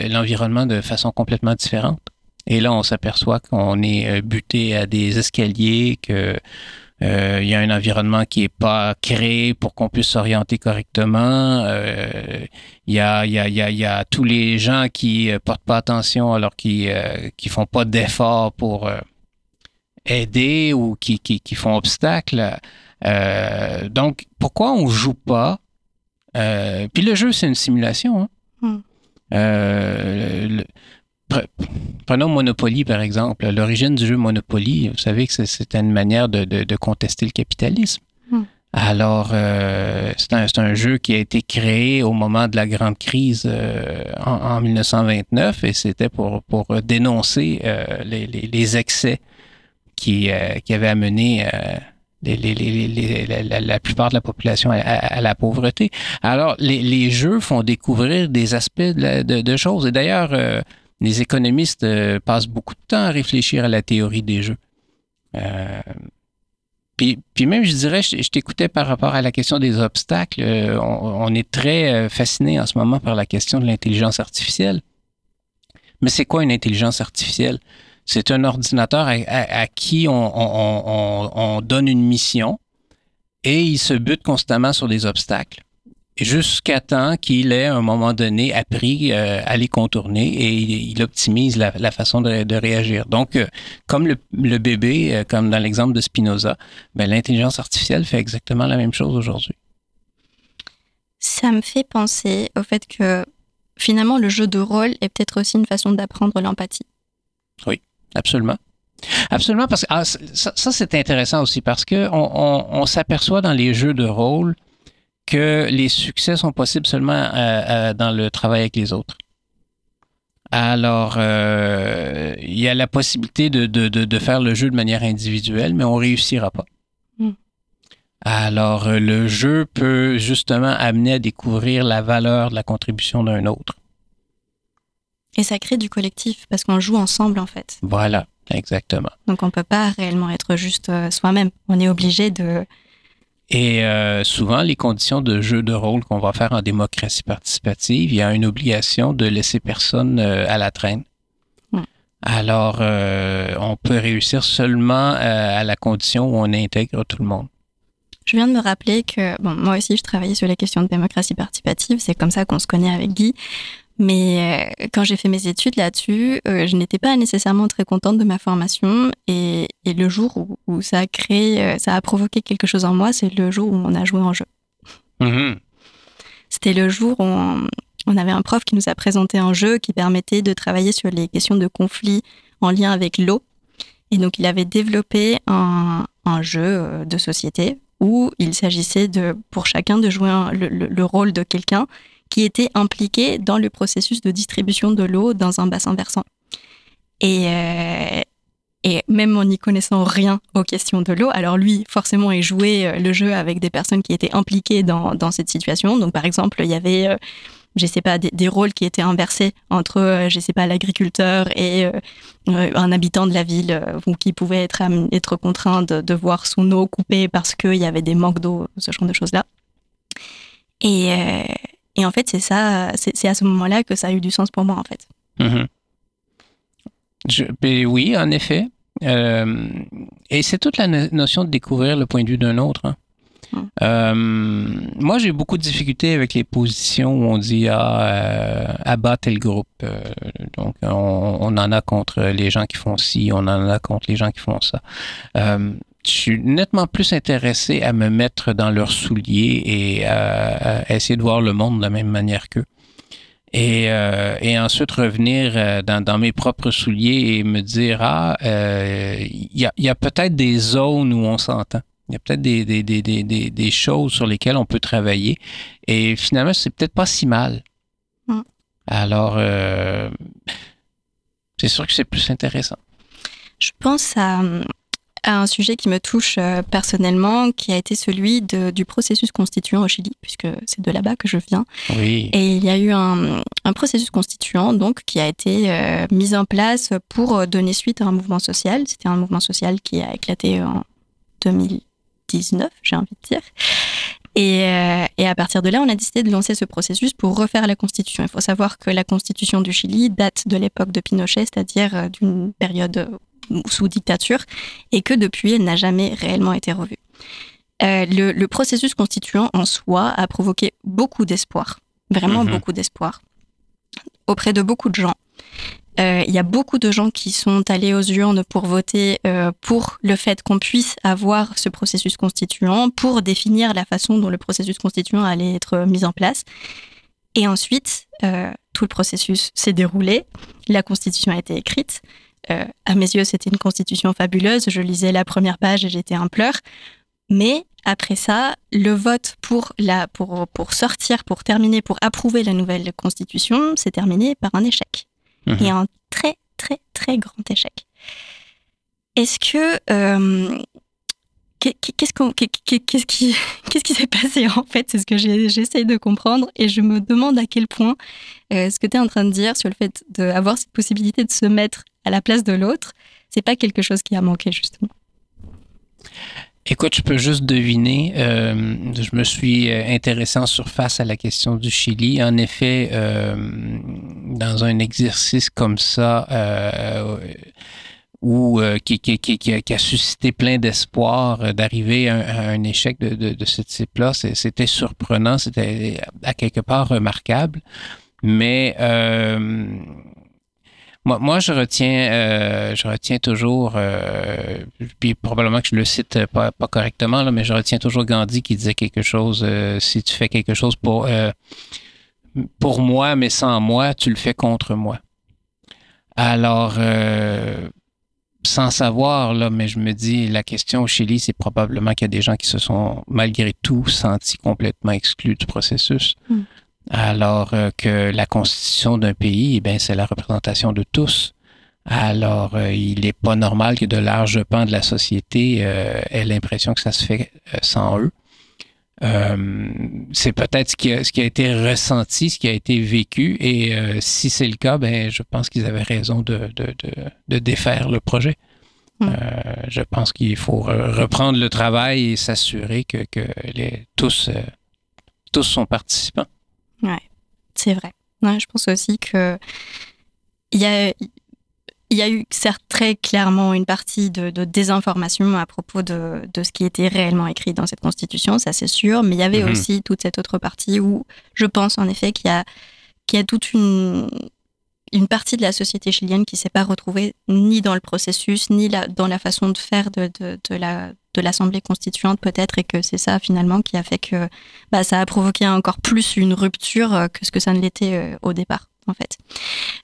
l'environnement de façon complètement différente. Et là, on s'aperçoit qu'on est buté à des escaliers, que il y a un environnement qui est pas créé pour qu'on puisse s'orienter correctement. Euh, il y, a, y, a, y, a, y, a, tous les gens qui euh, portent pas attention alors qui qui font pas d'efforts pour aider ou qui, qui, qui font obstacle. Euh, donc, pourquoi on joue pas? Euh, puis le jeu, c'est une simulation. Hein? Hmm. Euh, le- prenons Monopoly, par exemple. L'origine du jeu Monopoly, vous savez que c'est- c'était une manière de, de- de contester le capitalisme. Hmm. Alors, euh, c'est un, un jeu qui a été créé au moment de la grande crise euh, en, en 1929 et c'était pour, pour dénoncer euh, les, les- les excès qui, qui avaient amené les- les- la, plupart de la population à, à- à la pauvreté. Alors, les, les jeux font découvrir des aspects de, de- de choses. Et d'ailleurs, les économistes euh, passent beaucoup de temps à réfléchir à la théorie des jeux. Euh, puis, puis même, je dirais, je, t'écoutais par rapport à la question des obstacles. euh, on, est très euh, fasciné en ce moment par la question de l'intelligence artificielle. Mais c'est quoi une intelligence artificielle? C'est un ordinateur à, qui on- on- on donne une mission et il se bute constamment sur des obstacles jusqu'à temps qu'il ait, à un moment donné, appris euh, à les contourner et il, optimise la, la façon de, de réagir. Donc, euh, comme le, le bébé, euh, comme dans l'exemple de Spinoza, ben, l'intelligence artificielle fait exactement la même chose aujourd'hui. Ça me fait penser au fait que finalement le jeu de rôle est peut-être aussi une façon d'apprendre l'empathie. Absolument. Absolument, parce que ah, ça, ça, c'est intéressant aussi parce que on, on- on s'aperçoit dans les jeux de rôle que les succès sont possibles seulement euh, euh, dans le travail avec les autres. Alors, euh, il y a la possibilité de, de, de, de faire le jeu de manière individuelle, mais on réussira pas. Mm. Alors, le jeu peut justement amener à découvrir la valeur de la contribution d'un autre. Et ça crée du collectif parce qu'on joue ensemble en fait. Voilà, exactement. Donc on peut pas réellement être juste soi-même. On est obligé de. Et euh, souvent, les conditions de jeu de rôle qu'on va faire en démocratie participative, il y a une obligation de laisser personne euh, à la traîne. Alors, euh, on peut réussir seulement euh, à la condition où on intègre tout le monde. Je viens de me rappeler que bon, moi aussi je travaillais sur les questions de démocratie participative. C'est comme ça qu'on se connaît avec Guy. Mais euh, quand j'ai fait mes études là-dessus, euh, je n'étais pas nécessairement très contente de ma formation. Et, et le jour où, où ça a créé, euh, ça a provoqué quelque chose en moi, c'est le jour où on a joué en jeu. Mhm. C'était le jour où on, on avait un prof qui nous a présenté un jeu qui permettait de travailler sur les questions de conflit en lien avec l'eau. Et donc, il avait développé un, un jeu de société où il s'agissait de, pour chacun de jouer un- le, le- le rôle de quelqu'un qui était impliqué dans le processus de distribution de l'eau dans un bassin versant. Et, euh, et même en n'y connaissant rien aux questions de l'eau, alors lui, forcément, il jouait euh, le jeu avec des personnes qui étaient impliquées dans, dans cette situation. Donc, par exemple, il y avait, euh, je sais pas, des, rôles qui étaient inversés entre, euh, je sais pas, l'agriculteur et euh, un habitant de la ville, qui pouvait être, être contraint de, de voir son eau coupée parce qu'il y avait des manques d'eau, ce genre de choses-là. Et, et en fait, c'est ça, c'est à ce moment-là que ça a eu du sens pour moi, en fait. Mhm. Je- ben oui, en effet. Euh, et c'est toute la no- notion de découvrir le point de vue d'un autre. hein. Mm. Euh, moi, j'ai beaucoup de difficultés avec les positions où on dit ah, euh, abat tel groupe. Euh, donc, on, on en a contre les gens qui font ci, on en a contre les gens qui font ça. Je suis nettement plus intéressé à me mettre dans leurs souliers et à, à essayer de voir le monde de la même manière qu'eux. Et, euh, et ensuite revenir euh, dans, dans mes propres souliers et me dire ah euh, il y a, il y a peut-être des zones où on s'entend il y a peut-être des, des, des, des, des, des choses sur lesquelles on peut travailler et finalement c'est peut-être pas si mal Mm. alors euh, c'est sûr que c'est plus intéressant Je pense à, à un sujet qui me touche euh, personnellement, qui a été celui de- du processus constituant au Chili, puisque c'est de là-bas que je viens. oui Et il y a eu un, un processus constituant donc qui a été euh, mis en place pour euh, donner suite à un mouvement social. C'était un mouvement social qui a éclaté en 2019, j'ai envie de dire. Et, euh, et à partir de là, on a décidé de lancer ce processus pour refaire la constitution. Il faut savoir que la constitution du Chili date de l'époque de Pinochet, c'est-à-dire d'une période sous dictature, et que depuis, elle n'a jamais réellement été revue. Euh, le, le processus constituant en soi a provoqué beaucoup d'espoir, vraiment Mhm. beaucoup d'espoir, auprès de beaucoup de gens. Euh, il y a beaucoup de gens qui sont allés aux urnes pour voter euh, pour le fait qu'on puisse avoir ce processus constituant, pour définir la façon dont le processus constituant allait être mis en place. Et ensuite, tout le processus s'est déroulé, la constitution a été écrite. À mes yeux, c'était une constitution fabuleuse. Je lisais la première page et j'étais en pleurs. Mais après ça, le vote pour, la, pour, pour sortir, pour terminer, pour approuver la nouvelle constitution, s'est terminé par un échec. Mhm. Et un très, très, très grand échec. Est-ce que. Euh, qu'est-ce, qu'est-ce, qui, qu'est-ce qui s'est passé en fait? C'est ce que j'essaye de comprendre et je me demande à quel point euh, ce que tu es en train de dire sur le fait d'avoir cette possibilité de se mettre à la place de l'autre, c'est pas quelque chose qui a manqué justement. Écoute, je peux juste deviner. Euh, je me suis euh, intéressé en surface à la question du Chili. En effet, euh, dans un exercice comme ça, ou qui, a suscité plein d'espoir d'arriver à, un échec de, de ce type-là, c'était surprenant, c'était à quelque part remarquable. Mais moi, je retiens, euh, je retiens toujours, euh, puis probablement que je le cite pas, correctement, là, mais je retiens toujours Gandhi qui disait quelque chose. Euh, si tu fais quelque chose pour pour moi, mais sans moi, tu le fais contre moi. Alors, sans savoir, là, mais je me dis, la question au Chili, c'est probablement qu'il y a des gens qui se sont malgré tout sentis complètement exclus du processus. Hmm alors euh, que la constitution d'un pays, eh c'est la représentation de tous. Alors, euh, il n'est pas normal que de larges pans de la société euh, aient l'impression que ça se fait sans eux. c'est peut-être ce, qui a, ce qui a été ressenti, ce qui a été vécu, et si c'est le cas, ben, je pense qu'ils avaient raison de, de, de, de, défaire le projet. Hmm. je pense qu'il faut reprendre le travail et s'assurer que, que les, tous, tous sont participants. Ouais, c'est vrai. je pense aussi que il y a, y a eu certes très clairement une partie de, désinformation à propos de, de, ce qui était réellement écrit dans cette constitution, ça c'est sûr, mais il y avait mhm. aussi toute cette autre partie où je pense en effet qu'il y a, qu'il y a toute une, une partie de la société chilienne qui ne s'est pas retrouvée ni dans le processus, ni dans la façon de faire de, de, de la, de l'Assemblée constituante peut-être, et que c'est ça finalement qui a fait que bah, ça a provoqué encore plus une rupture euh, que ce que ça ne l'était euh, au départ. En fait.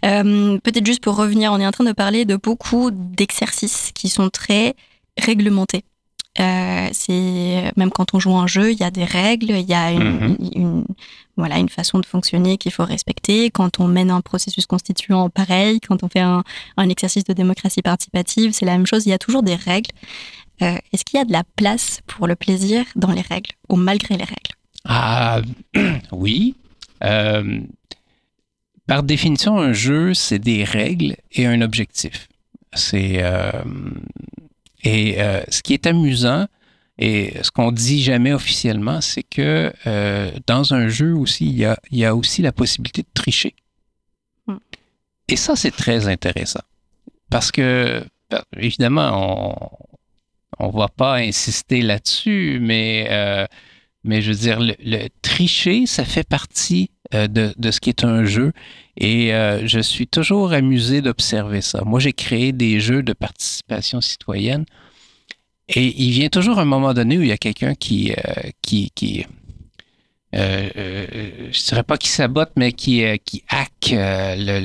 Euh, peut-être juste pour revenir, on est en train de parler de beaucoup d'exercices qui sont très réglementés. Euh, c'est même quand on joue un jeu, il y a des règles, il y a une, mhm. voilà une façon de fonctionner qu'il faut respecter. Quand on mène un processus constituant, pareil. Quand on fait un, un exercice de démocratie participative, c'est la même chose. Il y a toujours des règles. Euh, Est-ce qu'il y a de la place pour le plaisir dans les règles ou malgré les règles? Ah oui. Euh, par définition, un jeu, c'est des règles et un objectif. C'est euh, et ce qui est amusant, et ce qu'on dit jamais officiellement, c'est que dans un jeu aussi, il y, a, il y a, aussi la possibilité de tricher. Hmm. Et ça, c'est très intéressant. Parce que, ben, évidemment, on ne va pas insister là-dessus, mais, euh, mais je veux dire, le, tricher, ça fait partie de, de, ce qui est un jeu. Et euh, je suis toujours amusé d'observer ça. Moi, j'ai créé des jeux de participation citoyenne. Et il vient toujours un moment donné où il y a quelqu'un qui, euh, qui, qui euh, euh, je dirais pas qui sabote, mais qui, qui hack le,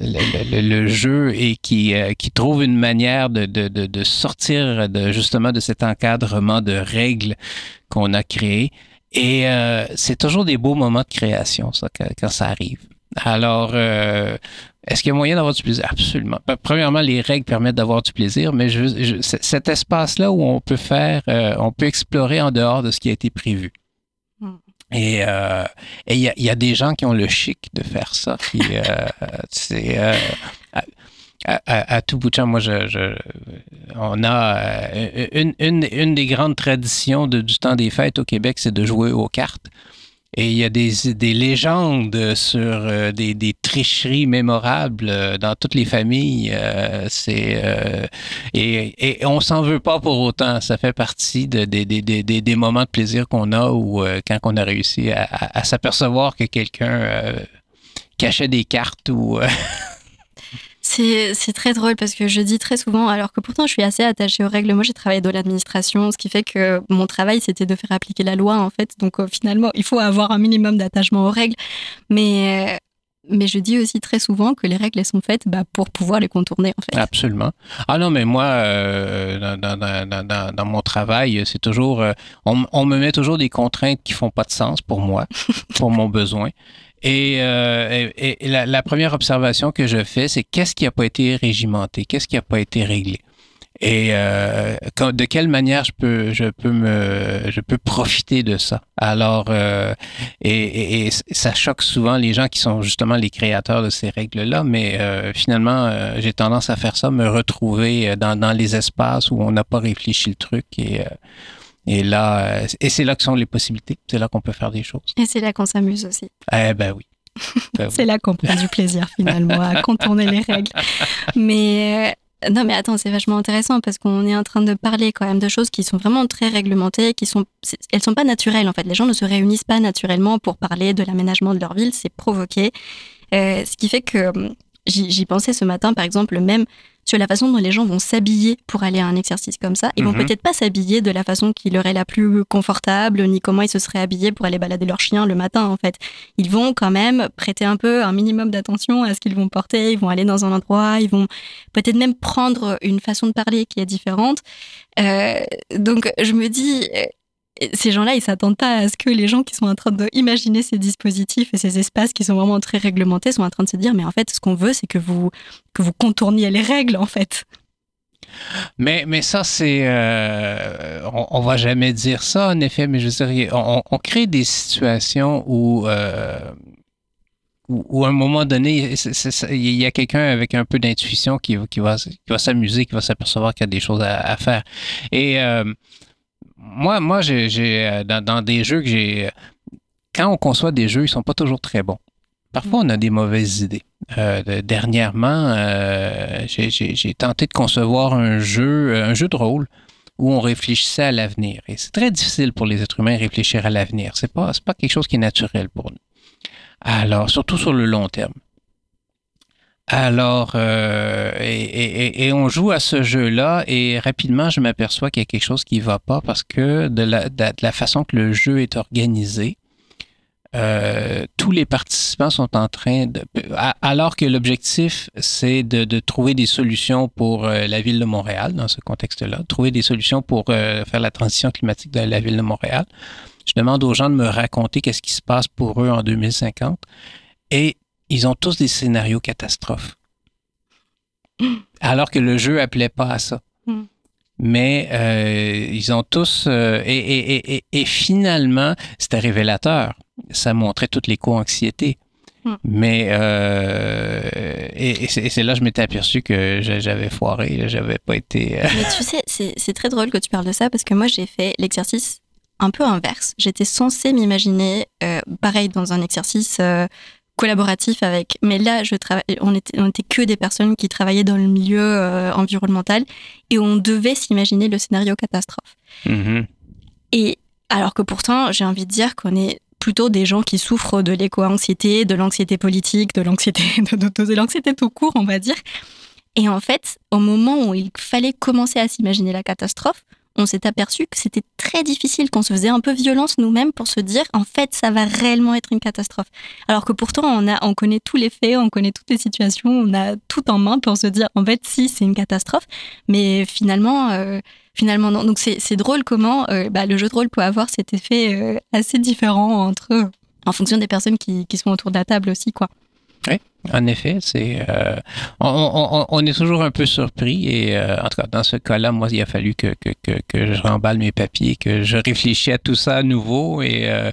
le, le, jeu et qui, trouve une manière de, sortir de, justement de cet encadrement de règles qu'on a créé. Et euh, c'est toujours des beaux moments de création, ça, quand, ça arrive. Alors, euh, est-ce qu'il y a moyen d'avoir du plaisir? Absolument. Premièrement, les règles permettent d'avoir du plaisir, mais je, cet espace-là où on peut faire, euh, on peut explorer en dehors de ce qui a été prévu. Hmm. Et il y, a, y, a, des gens qui ont le chic de faire ça. Qui, c'est, à, tout bout de champ, moi, je, on a euh, une, une, une, des grandes traditions de, du temps des fêtes au Québec, c'est de jouer aux cartes. Et il y a des, des légendes sur euh, des, des, tricheries mémorables euh, dans toutes les familles. c'est et, et, on s'en veut pas pour autant. Ça fait partie de, des, des moments de plaisir qu'on a ou quand on a réussi à, à, à s'apercevoir que quelqu'un cachait des cartes ou. C'est très drôle parce que je dis très souvent, alors que pourtant je suis assez attachée aux règles. Moi, j'ai travaillé dans l'administration, ce qui fait que mon travail, c'était de faire appliquer la loi, en fait. Donc, finalement, il faut avoir un minimum d'attachement aux règles. Mais je dis aussi très souvent que les règles elles sont faites bah, pour pouvoir les contourner en fait. Absolument. Ah non, mais moi, euh, dans, mon travail, c'est toujours, euh, on, me met toujours des contraintes qui font pas de sens pour moi, pour mon besoin. Et, euh, la, première observation que je fais, c'est qu'est-ce qui n'a pas été régimenté, qu'est-ce qui n'a pas été réglé? Et euh, de quelle manière je peux je peux me je peux profiter de ça? Alors euh, et, et, ça choque souvent les gens qui sont justement les créateurs de ces règles là mais euh, finalement euh, j'ai tendance à faire ça me retrouver dans, dans les espaces où on n'a pas réfléchi le truc et euh, et là et c'est là que sont les possibilités c'est là qu'on peut faire des choses. Et c'est là qu'on s'amuse aussi. Eh ben oui. Ben c'est là qu'on prend du plaisir finalement à contourner les règles. Mais non, mais attends, c'est vachement intéressant parce qu'on est en train de parler quand même de choses qui sont vraiment très réglementées, qui sont, elles sont pas naturelles en fait. Les gens ne se réunissent pas naturellement pour parler de l'aménagement de leur ville, c'est provoqué. Euh, ce qui fait que hum, j'y pensais ce matin, par exemple, même sur la façon dont les gens vont s'habiller pour aller à un exercice comme ça. Ils vont mhm. peut-être pas s'habiller de la façon qui leur est la plus confortable, ni comment ils se seraient habillés pour aller balader leur chien le matin, en fait. Ils vont quand même prêter un peu un minimum d'attention à ce qu'ils vont porter. Ils vont aller dans un endroit, ils vont peut-être même prendre une façon de parler qui est différente. Euh, donc, je me dis, ces gens-là, ils s'attendent pas à ce que les gens qui sont en train d'imaginer ces dispositifs et ces espaces qui sont vraiment très réglementés sont en train de se dire, mais en fait, ce qu'on veut, c'est que vous, que vous contourniez les règles, en fait. Mais, mais ça, c'est. Euh, on, ne va jamais dire ça, en effet, mais je dirais, on, on crée des situations où. Euh, où, à un moment donné, il y a quelqu'un avec un peu d'intuition qui, qui, va, qui va s'amuser, qui va s'apercevoir qu'il y a des choses à, faire. Et euh, moi, moi j'ai, euh, dans, des jeux que j'ai. Quand on conçoit des jeux, ils sont pas toujours très bons. Parfois, on a des mauvaises idées. Euh, dernièrement, euh, j'ai, tenté de concevoir un jeu, un jeu de rôle où on réfléchissait à l'avenir. Et c'est très difficile pour les êtres humains de réfléchir à l'avenir. C'est pas, c'est pas quelque chose qui est naturel pour nous. Alors, surtout sur le long terme. Alors, euh, et, on joue à ce jeu-là et rapidement, je m'aperçois qu'il y a quelque chose qui ne va pas parce que de la, façon que le jeu est organisé, euh, tous les participants sont en train de... Alors que l'objectif, c'est de, de, trouver des solutions pour euh, la ville de Montréal dans ce contexte-là, trouver des solutions pour faire la transition climatique de la ville de Montréal. Je demande aux gens de me raconter qu'est-ce qui se passe pour eux en 2050. Et ils ont tous des scénarios catastrophes. Alors que le jeu appelait pas à ça. Hmm. Mais euh, ils ont tous... Euh, et, et, et, et, finalement, c'était révélateur. Ça montrait toute l'éco-anxiété. Hmm. Mais euh, et, c'est là que je m'étais aperçu que j'avais foiré, j'avais pas été. Mais tu sais, c'est très drôle que tu parles de ça parce que moi j'ai fait l'exercice un peu inverse. J'étais censée m'imaginer pareil dans un exercice collaboratif avec. Mais là, je travaille, on était, on était que des personnes qui travaillaient dans le milieu euh, environnemental et on devait s'imaginer le scénario catastrophe. Mm-hmm. Et alors que pourtant, j'ai envie de dire qu'on est plutôt des gens qui souffrent de l'éco-anxiété, de l'anxiété politique, de l'anxiété, de, de l'anxiété tout court, on va dire. Et en fait, au moment où il fallait commencer à s'imaginer la catastrophe, on s'est aperçu que c'était très difficile, qu'on se faisait un peu violence nous-mêmes pour se dire en fait ça va réellement être une catastrophe. Alors que pourtant on a, on connaît tous les faits, on connaît toutes les situations, on a tout en main pour se dire en fait si c'est une catastrophe, mais finalement euh, finalement non. Donc c'est drôle comment euh, bah, le jeu de rôle peut avoir cet effet euh, assez différent entre en fonction des personnes qui, qui sont autour de la table aussi quoi. Oui, en effet, c'est euh, on, est toujours un peu surpris et euh, en tout cas dans ce cas-là, moi, il a fallu que, que, je remballe mes papiers, que je réfléchisse à tout ça à nouveau et euh,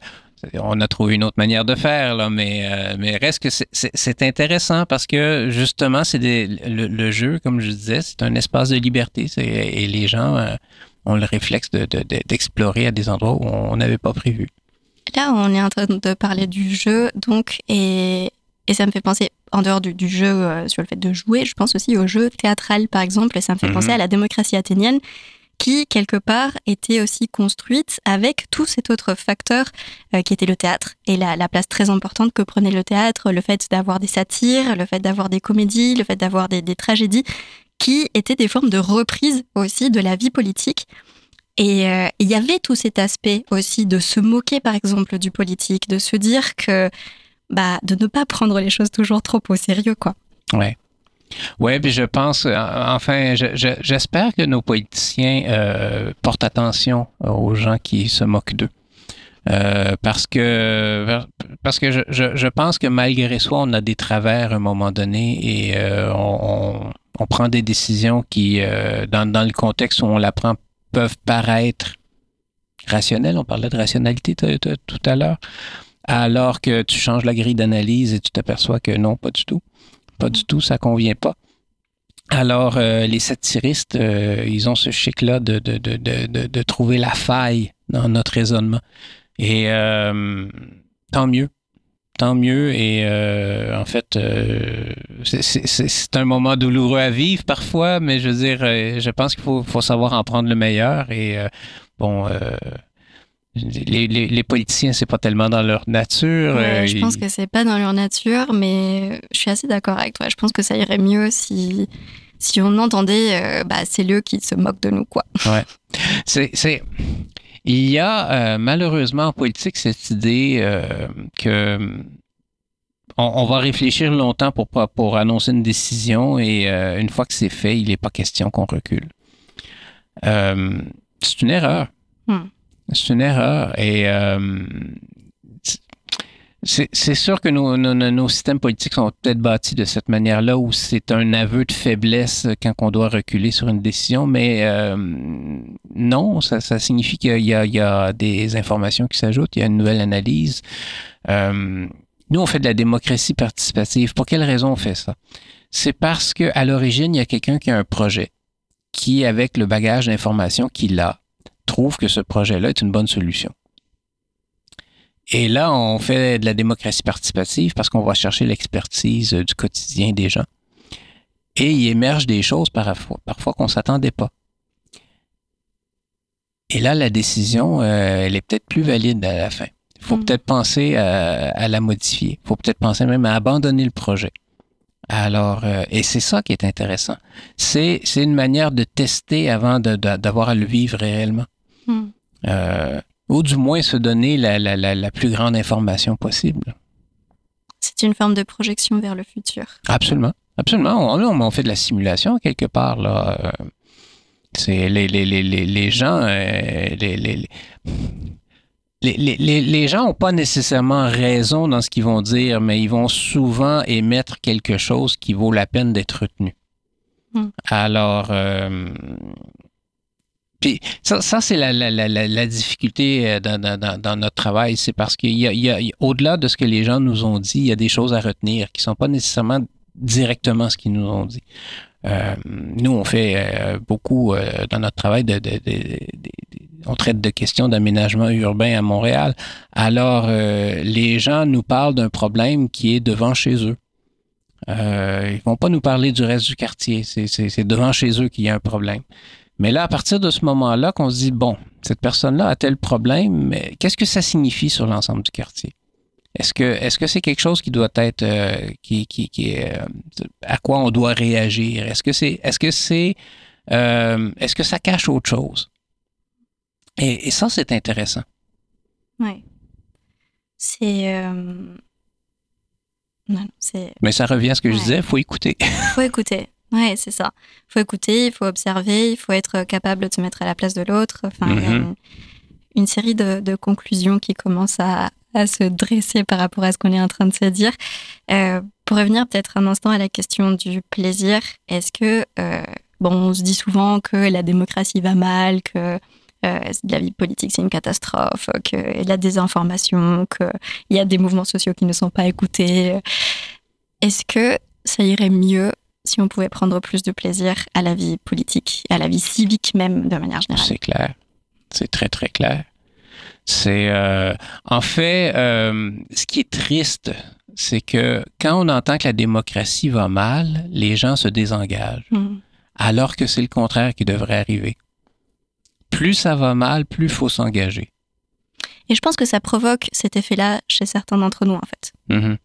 on a trouvé une autre manière de faire là, mais mais reste que c'est intéressant parce que justement, c'est le, le, jeu, comme je disais, c'est un espace de liberté et les gens ont le réflexe d'explorer de, à des endroits où on n'avait pas prévu. Là, on est en train de parler du jeu, donc, et et ça me fait penser, en dehors du, jeu euh, sur le fait de jouer, je pense aussi au jeu théâtral, par exemple, et ça me fait penser mhm. à la démocratie athénienne, qui, quelque part, était aussi construite avec tout cet autre facteur euh, qui était le théâtre et la, la, place très importante que prenait le théâtre, le fait d'avoir des satires, le fait d'avoir des comédies, le fait d'avoir des, des tragédies, qui étaient des formes de reprise aussi de la vie politique. Et euh, il y avait tout cet aspect aussi de se moquer, par exemple, du politique, de se dire que, bah, de ne pas prendre les choses toujours trop au sérieux, quoi. Ouais. Oui, puis je pense, euh, enfin, j'espère que nos politiciens euh, portent attention aux gens qui se moquent d'eux. Euh, parce que parce que je, je, pense que malgré soi, on a des travers à un moment donné et euh, on, on, prend des décisions qui, euh, dans, dans, le contexte où on la prend, peuvent paraître rationnelles. On parlait de rationalité tout à l'heure. Alors que tu changes la grille d'analyse et tu t'aperçois que non, pas du tout. Pas du tout, ça convient pas. Alors, euh, les satiristes, euh, ils ont ce chic-là de, de, de, de, de trouver la faille dans notre raisonnement. Et euh, tant mieux. Tant mieux. Et euh, en fait, euh, c'est un moment douloureux à vivre parfois, mais je veux dire, je pense qu'il faut, faut, savoir en prendre le meilleur. Et bon, les, les, les, politiciens, c'est pas tellement dans leur nature. Ouais, je pense que c'est pas dans leur nature, mais je suis assez d'accord avec toi. Je pense que ça irait mieux si si on entendait, euh, bah, c'est eux qui se moquent de nous, quoi. Ouais. C'est, il y a euh, malheureusement en politique cette idée euh, que on, on, va réfléchir longtemps pour, pour annoncer une décision et euh, une fois que c'est fait, il n'est pas question qu'on recule. Euh, c'est une erreur. Hmm. C'est une erreur et c'est sûr que nos, systèmes politiques sont peut-être bâtis de cette manière-là où c'est un aveu de faiblesse quand on doit reculer sur une décision, mais euh, non, ça, signifie qu'il y, y, a des informations qui s'ajoutent, il y a une nouvelle analyse. Euh, nous, on fait de la démocratie participative. Pour quelle raison on fait ça? C'est parce qu'à l'origine, il y a quelqu'un qui a un projet, qui, avec le bagage d'informations qu'il a, trouve que ce projet-là est une bonne solution. Et là, on fait de la démocratie participative parce qu'on va chercher l'expertise du quotidien des gens. Et il émerge des choses parfois, parfois qu'on ne s'attendait pas. Et là, la décision, euh, elle est peut-être plus valide à la fin. Il faut mm. peut-être penser à, à, la modifier. Il faut peut-être penser même à abandonner le projet. Alors, euh, et c'est ça qui est intéressant. C'est, une manière de tester avant d'avoir à le vivre réellement. Euh, ou du moins se donner la, la, la, la plus grande information possible. C'est une forme de projection vers le futur. Absolument. Absolument. On, on, on fait de la simulation quelque part. Là. C'est les, les, les, les, gens. Euh, les, les, les, les, les gens n'ont pas nécessairement raison dans ce qu'ils vont dire, mais ils vont souvent émettre quelque chose qui vaut la peine d'être retenu. Hmm. Alors, euh, puis ça, ça c'est la, difficulté dans, dans, notre travail, c'est parce qu'il y a, au-delà de ce que les gens nous ont dit, il y a des choses à retenir qui sont pas nécessairement directement ce qu'ils nous ont dit. Euh, nous, on fait euh, beaucoup euh, dans notre travail de, on traite de questions d'aménagement urbain à Montréal. Alors, euh, les gens nous parlent d'un problème qui est devant chez eux. Euh, ils vont pas nous parler du reste du quartier. C'est devant chez eux qu'il y a un problème. Mais là, à partir de ce moment-là, qu'on se dit, bon, cette personne-là a tel problème, mais qu'est-ce que ça signifie sur l'ensemble du quartier? Est-ce que est-ce que c'est quelque chose qui doit être euh, qui, qui, qui est euh, à quoi on doit réagir? Est-ce que c'est est-ce que c'est euh, est-ce que ça cache autre chose? Et, et ça, c'est intéressant. Oui. C'est non, c'est. Mais ça revient à ce que ouais. je disais, faut écouter. faut écouter. Ouais, c'est ça. Il faut écouter, il faut observer, il faut être capable de se mettre à la place de l'autre. Enfin, mm -hmm. il y a une, une série de, de, conclusions qui commencent à, à, se dresser par rapport à ce qu'on est en train de se dire. Euh, pour revenir peut-être un instant à la question du plaisir, est-ce que, euh, bon, on se dit souvent que la démocratie va mal, que euh, la vie politique c'est une catastrophe, qu'il y a des informations, qu'il y a des mouvements sociaux qui ne sont pas écoutés. Est-ce que ça irait mieux si on pouvait prendre plus de plaisir à la vie politique, à la vie civique même de manière générale. C'est clair. C'est très, très clair. C'est euh, en fait euh, ce qui est triste, c'est que quand on entend que la démocratie va mal, les gens se désengagent, mmh. alors que c'est le contraire qui devrait arriver. plus ça va mal, plus il faut s'engager. Et je pense que ça provoque cet effet-là chez certains d'entre nous, en fait. Mhm.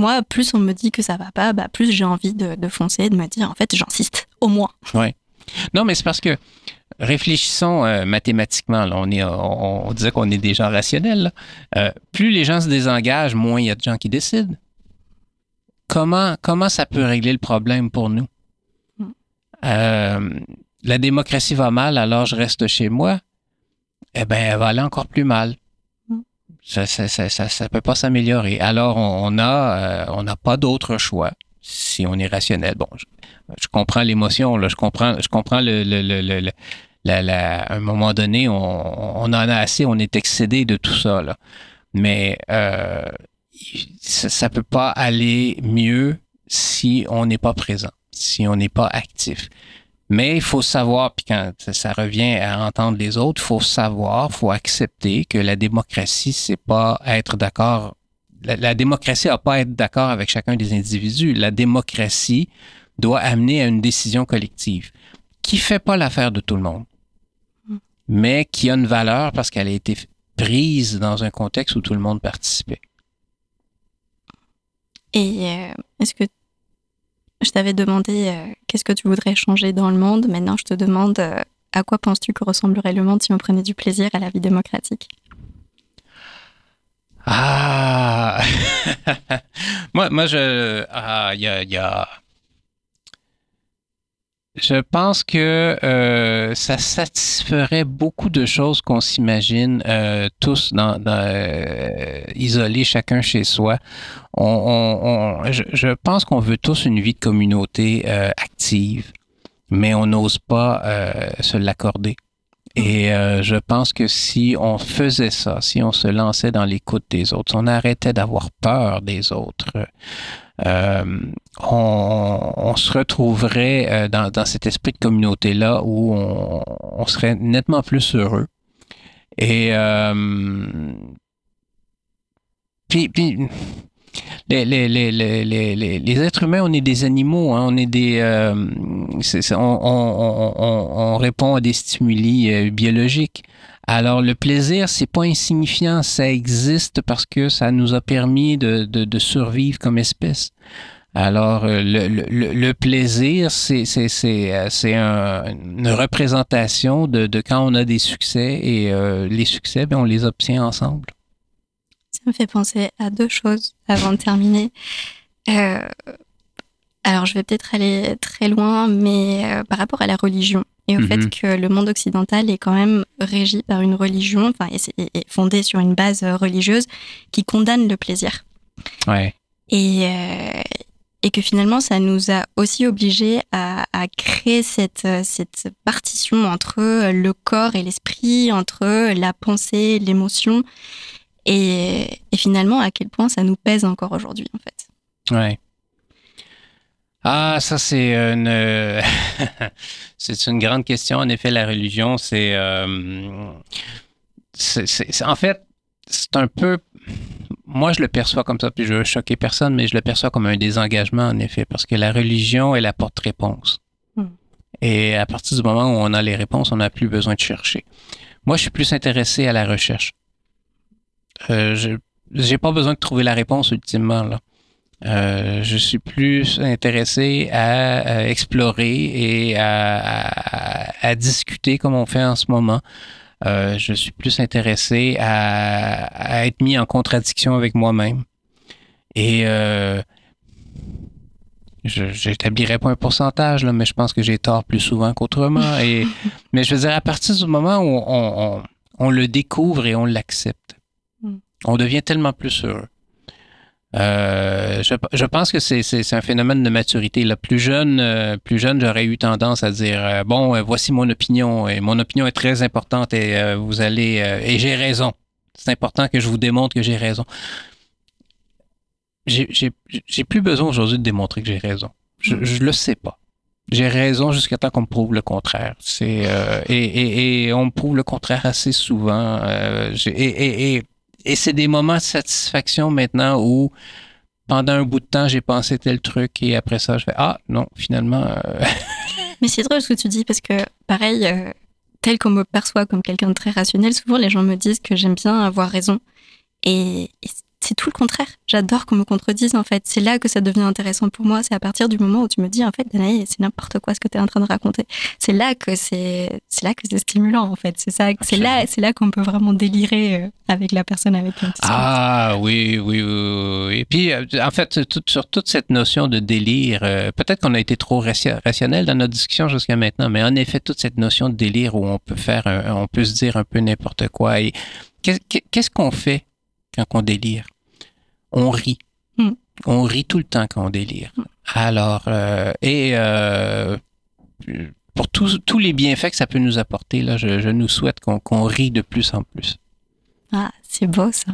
Moi, plus on me dit que ça va pas, bah, plus j'ai envie de, de foncer, de me dire, en fait, j'insiste, au moins. Non, mais c'est parce que réfléchissons euh, mathématiquement. là. on, est, on, on disait qu'on est des gens rationnels. Euh, plus les gens se désengagent, moins il y a de gens qui décident. Comment, comment ça peut régler le problème pour nous? Mm. Euh, la démocratie va mal, alors je reste chez moi. Eh bien, elle va aller encore plus mal. Ça ça, ça, ça, ça peut pas s'améliorer. Alors, on, on euh, on n'a pas d'autre choix si on est rationnel. Bon, je, comprends l'émotion, là, je comprends, je comprends le, le, le, le- à un moment donné, on, on en a assez, on est excédé de tout ça, là. Mais euh, ça, ça peut pas aller mieux si on n'est pas présent, si on n'est pas actif. Mais il faut savoir, puis quand ça- revient à entendre les autres, il faut savoir, faut accepter que la démocratie, c'est pas être d'accord. La, démocratie n'a pas à être d'accord avec chacun des individus. La démocratie doit amener à une décision collective qui fait pas l'affaire de tout le monde, mais qui a une valeur parce qu'elle a été prise dans un contexte où tout le monde participait. Et euh, est-ce que je t'avais demandé euh, qu'est-ce que tu voudrais changer dans le monde Maintenant, je te demande euh, à quoi penses-tu que ressemblerait le monde si on prenait du plaisir à la vie démocratique? Ah! moi, je. Ah, y a- Je pense que euh, ça satisferait beaucoup de choses qu'on s'imagine euh, tous dans, euh, isolés chacun chez soi. On, je, pense qu'on veut tous une vie de communauté active, mais on n'ose pas se l'accorder. Et je pense que si on faisait ça, si on se lançait dans l'écoute des autres, si on arrêtait d'avoir peur des autres, euh, on, se retrouverait euh, dans, cet esprit de communauté-là où on, serait nettement plus heureux. Et euh, puis, les, êtres humains, on est des animaux, hein, on est des, on, on, on, on- on répond à des stimuli biologiques. Alors le plaisir, c'est pas insignifiant, ça existe parce que ça nous a permis de, survivre comme espèce. Alors euh, le, plaisir, euh, c'est un- une représentation de, de quand on a des succès et euh, les succès, ben, on les obtient ensemble. Ça me fait penser à deux choses avant de terminer. Alors, je vais peut-être aller très loin, mais par rapport à la religion et au Mhm. fait que le monde occidental est quand même régi par une religion, enfin, et fondé sur une base euh, religieuse qui condamne le plaisir. Ouais. Et, euh, et que finalement, ça nous a aussi obligés à, à créer cette, euh, cette partition entre le corps et l'esprit, entre la pensée, l'émotion, et, et finalement, à quel point ça nous pèse encore aujourd'hui, en fait. Ouais. Ah, ça c'est une euh, c'est une grande question. En effet, la religion, c'est euh, c'est- en fait c'est un peu moi je le perçois comme ça, puis je veux choquer personne, mais je le perçois comme un désengagement en effet, parce que la religion elle apporte réponse. Hmm. Et à partir du moment où on a les réponses, on n'a plus besoin de chercher. Moi, je suis plus intéressé à la recherche. Euh, je j'ai pas besoin de trouver la réponse ultimement là. Euh, je suis plus intéressé à, à explorer et à, à- à discuter comme on fait en ce moment. Euh, je suis plus intéressé à, être mis en contradiction avec moi-même. Et euh, je j'établirai pas un pourcentage, là, mais je pense que j'ai tort plus souvent qu'autrement. Et, mais je veux dire, à partir du moment où on, on, on le découvre et on l'accepte, Mm. on devient tellement plus heureux. Euh, je, je pense que c'est, un phénomène de maturité. Là. Plus jeune, euh, plus jeune, j'aurais eu tendance à dire euh, bon, voici mon opinion et mon opinion est très importante et vous allez et j'ai raison. C'est important que je vous démontre que j'ai raison. J'ai, plus besoin aujourd'hui de démontrer que j'ai raison. Je, je le sais pas. J'ai raison jusqu'à temps qu'on me prouve le contraire. C'est et, et, et on me prouve le contraire assez souvent. Et, et, et c'est des moments de satisfaction maintenant où pendant un bout de temps j'ai pensé tel truc et après ça je fais ah non finalement euh, Mais c'est drôle ce que tu dis, parce que pareil, euh, tel qu'on me perçoit comme quelqu'un de très rationnel, souvent les gens me disent que j'aime bien avoir raison. Et, c'est tout le contraire. J'adore qu'on me contredise en fait. C'est là que ça devient intéressant pour moi. C'est à partir du moment où tu me dis en fait, Danaï, c'est n'importe quoi ce que tu es en train de raconter. C'est là que c'est, c'est là que c'est stimulant en fait. C'est ça, c'est là, c'est là qu'on peut vraiment délirer euh, avec la personne avec qui on Ah oui, oui, oui, Et puis euh, en fait, sur toute cette notion de délire, euh, peut-être qu'on a été trop rationnel dans notre discussion jusqu'à maintenant, mais en effet, toute cette notion de délire où on peut faire, on peut se dire un peu n'importe quoi. Et qu'est-ce qu'on fait quand on délire? On rit. Hmm. On rit tout le temps quand on délire. Alors, euh, et euh, pour tous, les bienfaits que ça peut nous apporter, là, je, nous souhaite qu'on rit de plus en plus. Ah, c'est beau ça.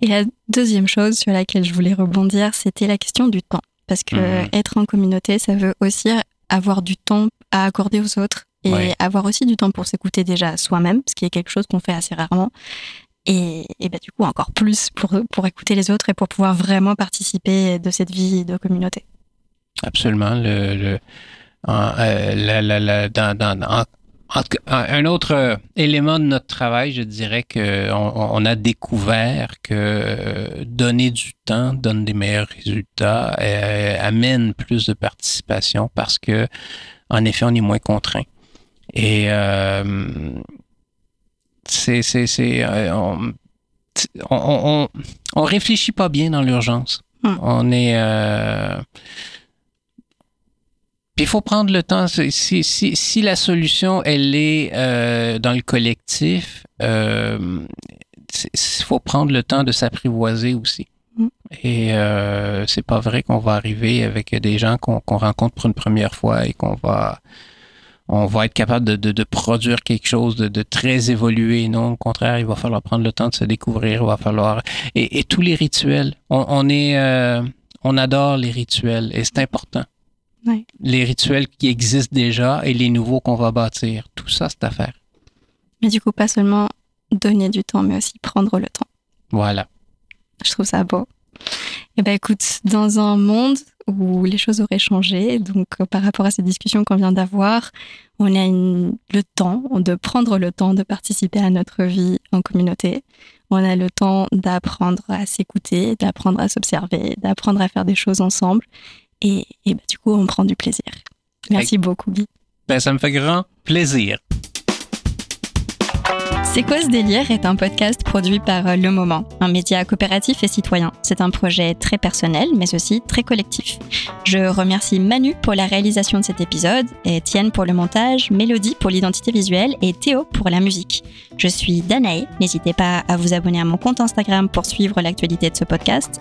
Et la deuxième chose sur laquelle je voulais rebondir, c'était la question du temps. Parce que hmm. être en communauté, ça veut aussi avoir du temps à accorder aux autres et avoir aussi du temps pour s'écouter déjà soi-même, ce qui est quelque chose qu'on fait assez rarement, et, et bah, du coup encore plus pour, pour écouter les autres et pour pouvoir vraiment participer de cette vie de communauté. Absolument. Le, le euh, dans, dans, un autre élément de notre travail, je dirais qu'on on a découvert que donner du temps donne des meilleurs résultats, euh, amène plus de participation parce que, en effet, on est moins contraint. Et euh, c'est, c'est, c'est, euh, on, on, on, réfléchit pas bien dans l'urgence. Hmm. On est. Euh, puis il faut prendre le temps. Si, si, si la solution, elle est euh, dans le collectif, il faut prendre le temps de s'apprivoiser aussi. Hmm. Et euh, c'est pas vrai qu'on va arriver avec des gens qu'on, qu'on rencontre pour une première fois et qu'on va on va être capable de, produire quelque chose de, très évolué. Non, au contraire, il va falloir prendre le temps de se découvrir. Il va falloir et, tous les rituels. On, est, euh, on adore les rituels et c'est important. Les rituels qui existent déjà et les nouveaux qu'on va bâtir. Tout ça, c'est à faire. Mais du coup, pas seulement donner du temps, mais aussi prendre le temps. Voilà. Je trouve ça beau. Eh ben écoute, dans un monde où les choses auraient changé, donc euh, par rapport à ces discussions qu'on vient d'avoir, on a le temps de prendre le temps de participer à notre vie en communauté. On a le temps d'apprendre à s'écouter, d'apprendre à s'observer, d'apprendre à faire des choses ensemble. Et, et ben, du coup, on prend du plaisir. Merci beaucoup, Guy. Ben, ça me fait grand plaisir. C'est quoi ce délire est un podcast produit par euh, Le Moment, un média coopératif et citoyen. C'est un projet très personnel, mais aussi très collectif. Je remercie Manu pour la réalisation de cet épisode, Étienne pour le montage, Mélodie pour l'identité visuelle et Théo pour la musique. Je suis Danae. N'hésitez pas à vous abonner à mon compte Instagram pour suivre l'actualité de ce podcast,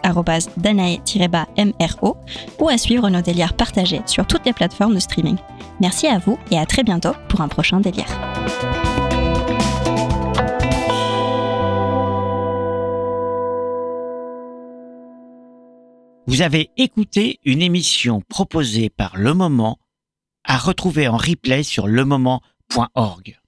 danae-mro, ou à suivre nos délires partagés sur toutes les plateformes de streaming. Merci à vous et à très bientôt pour un prochain délire. Vous avez écouté une émission proposée par Le Moment à retrouver en replay sur lemoment.org.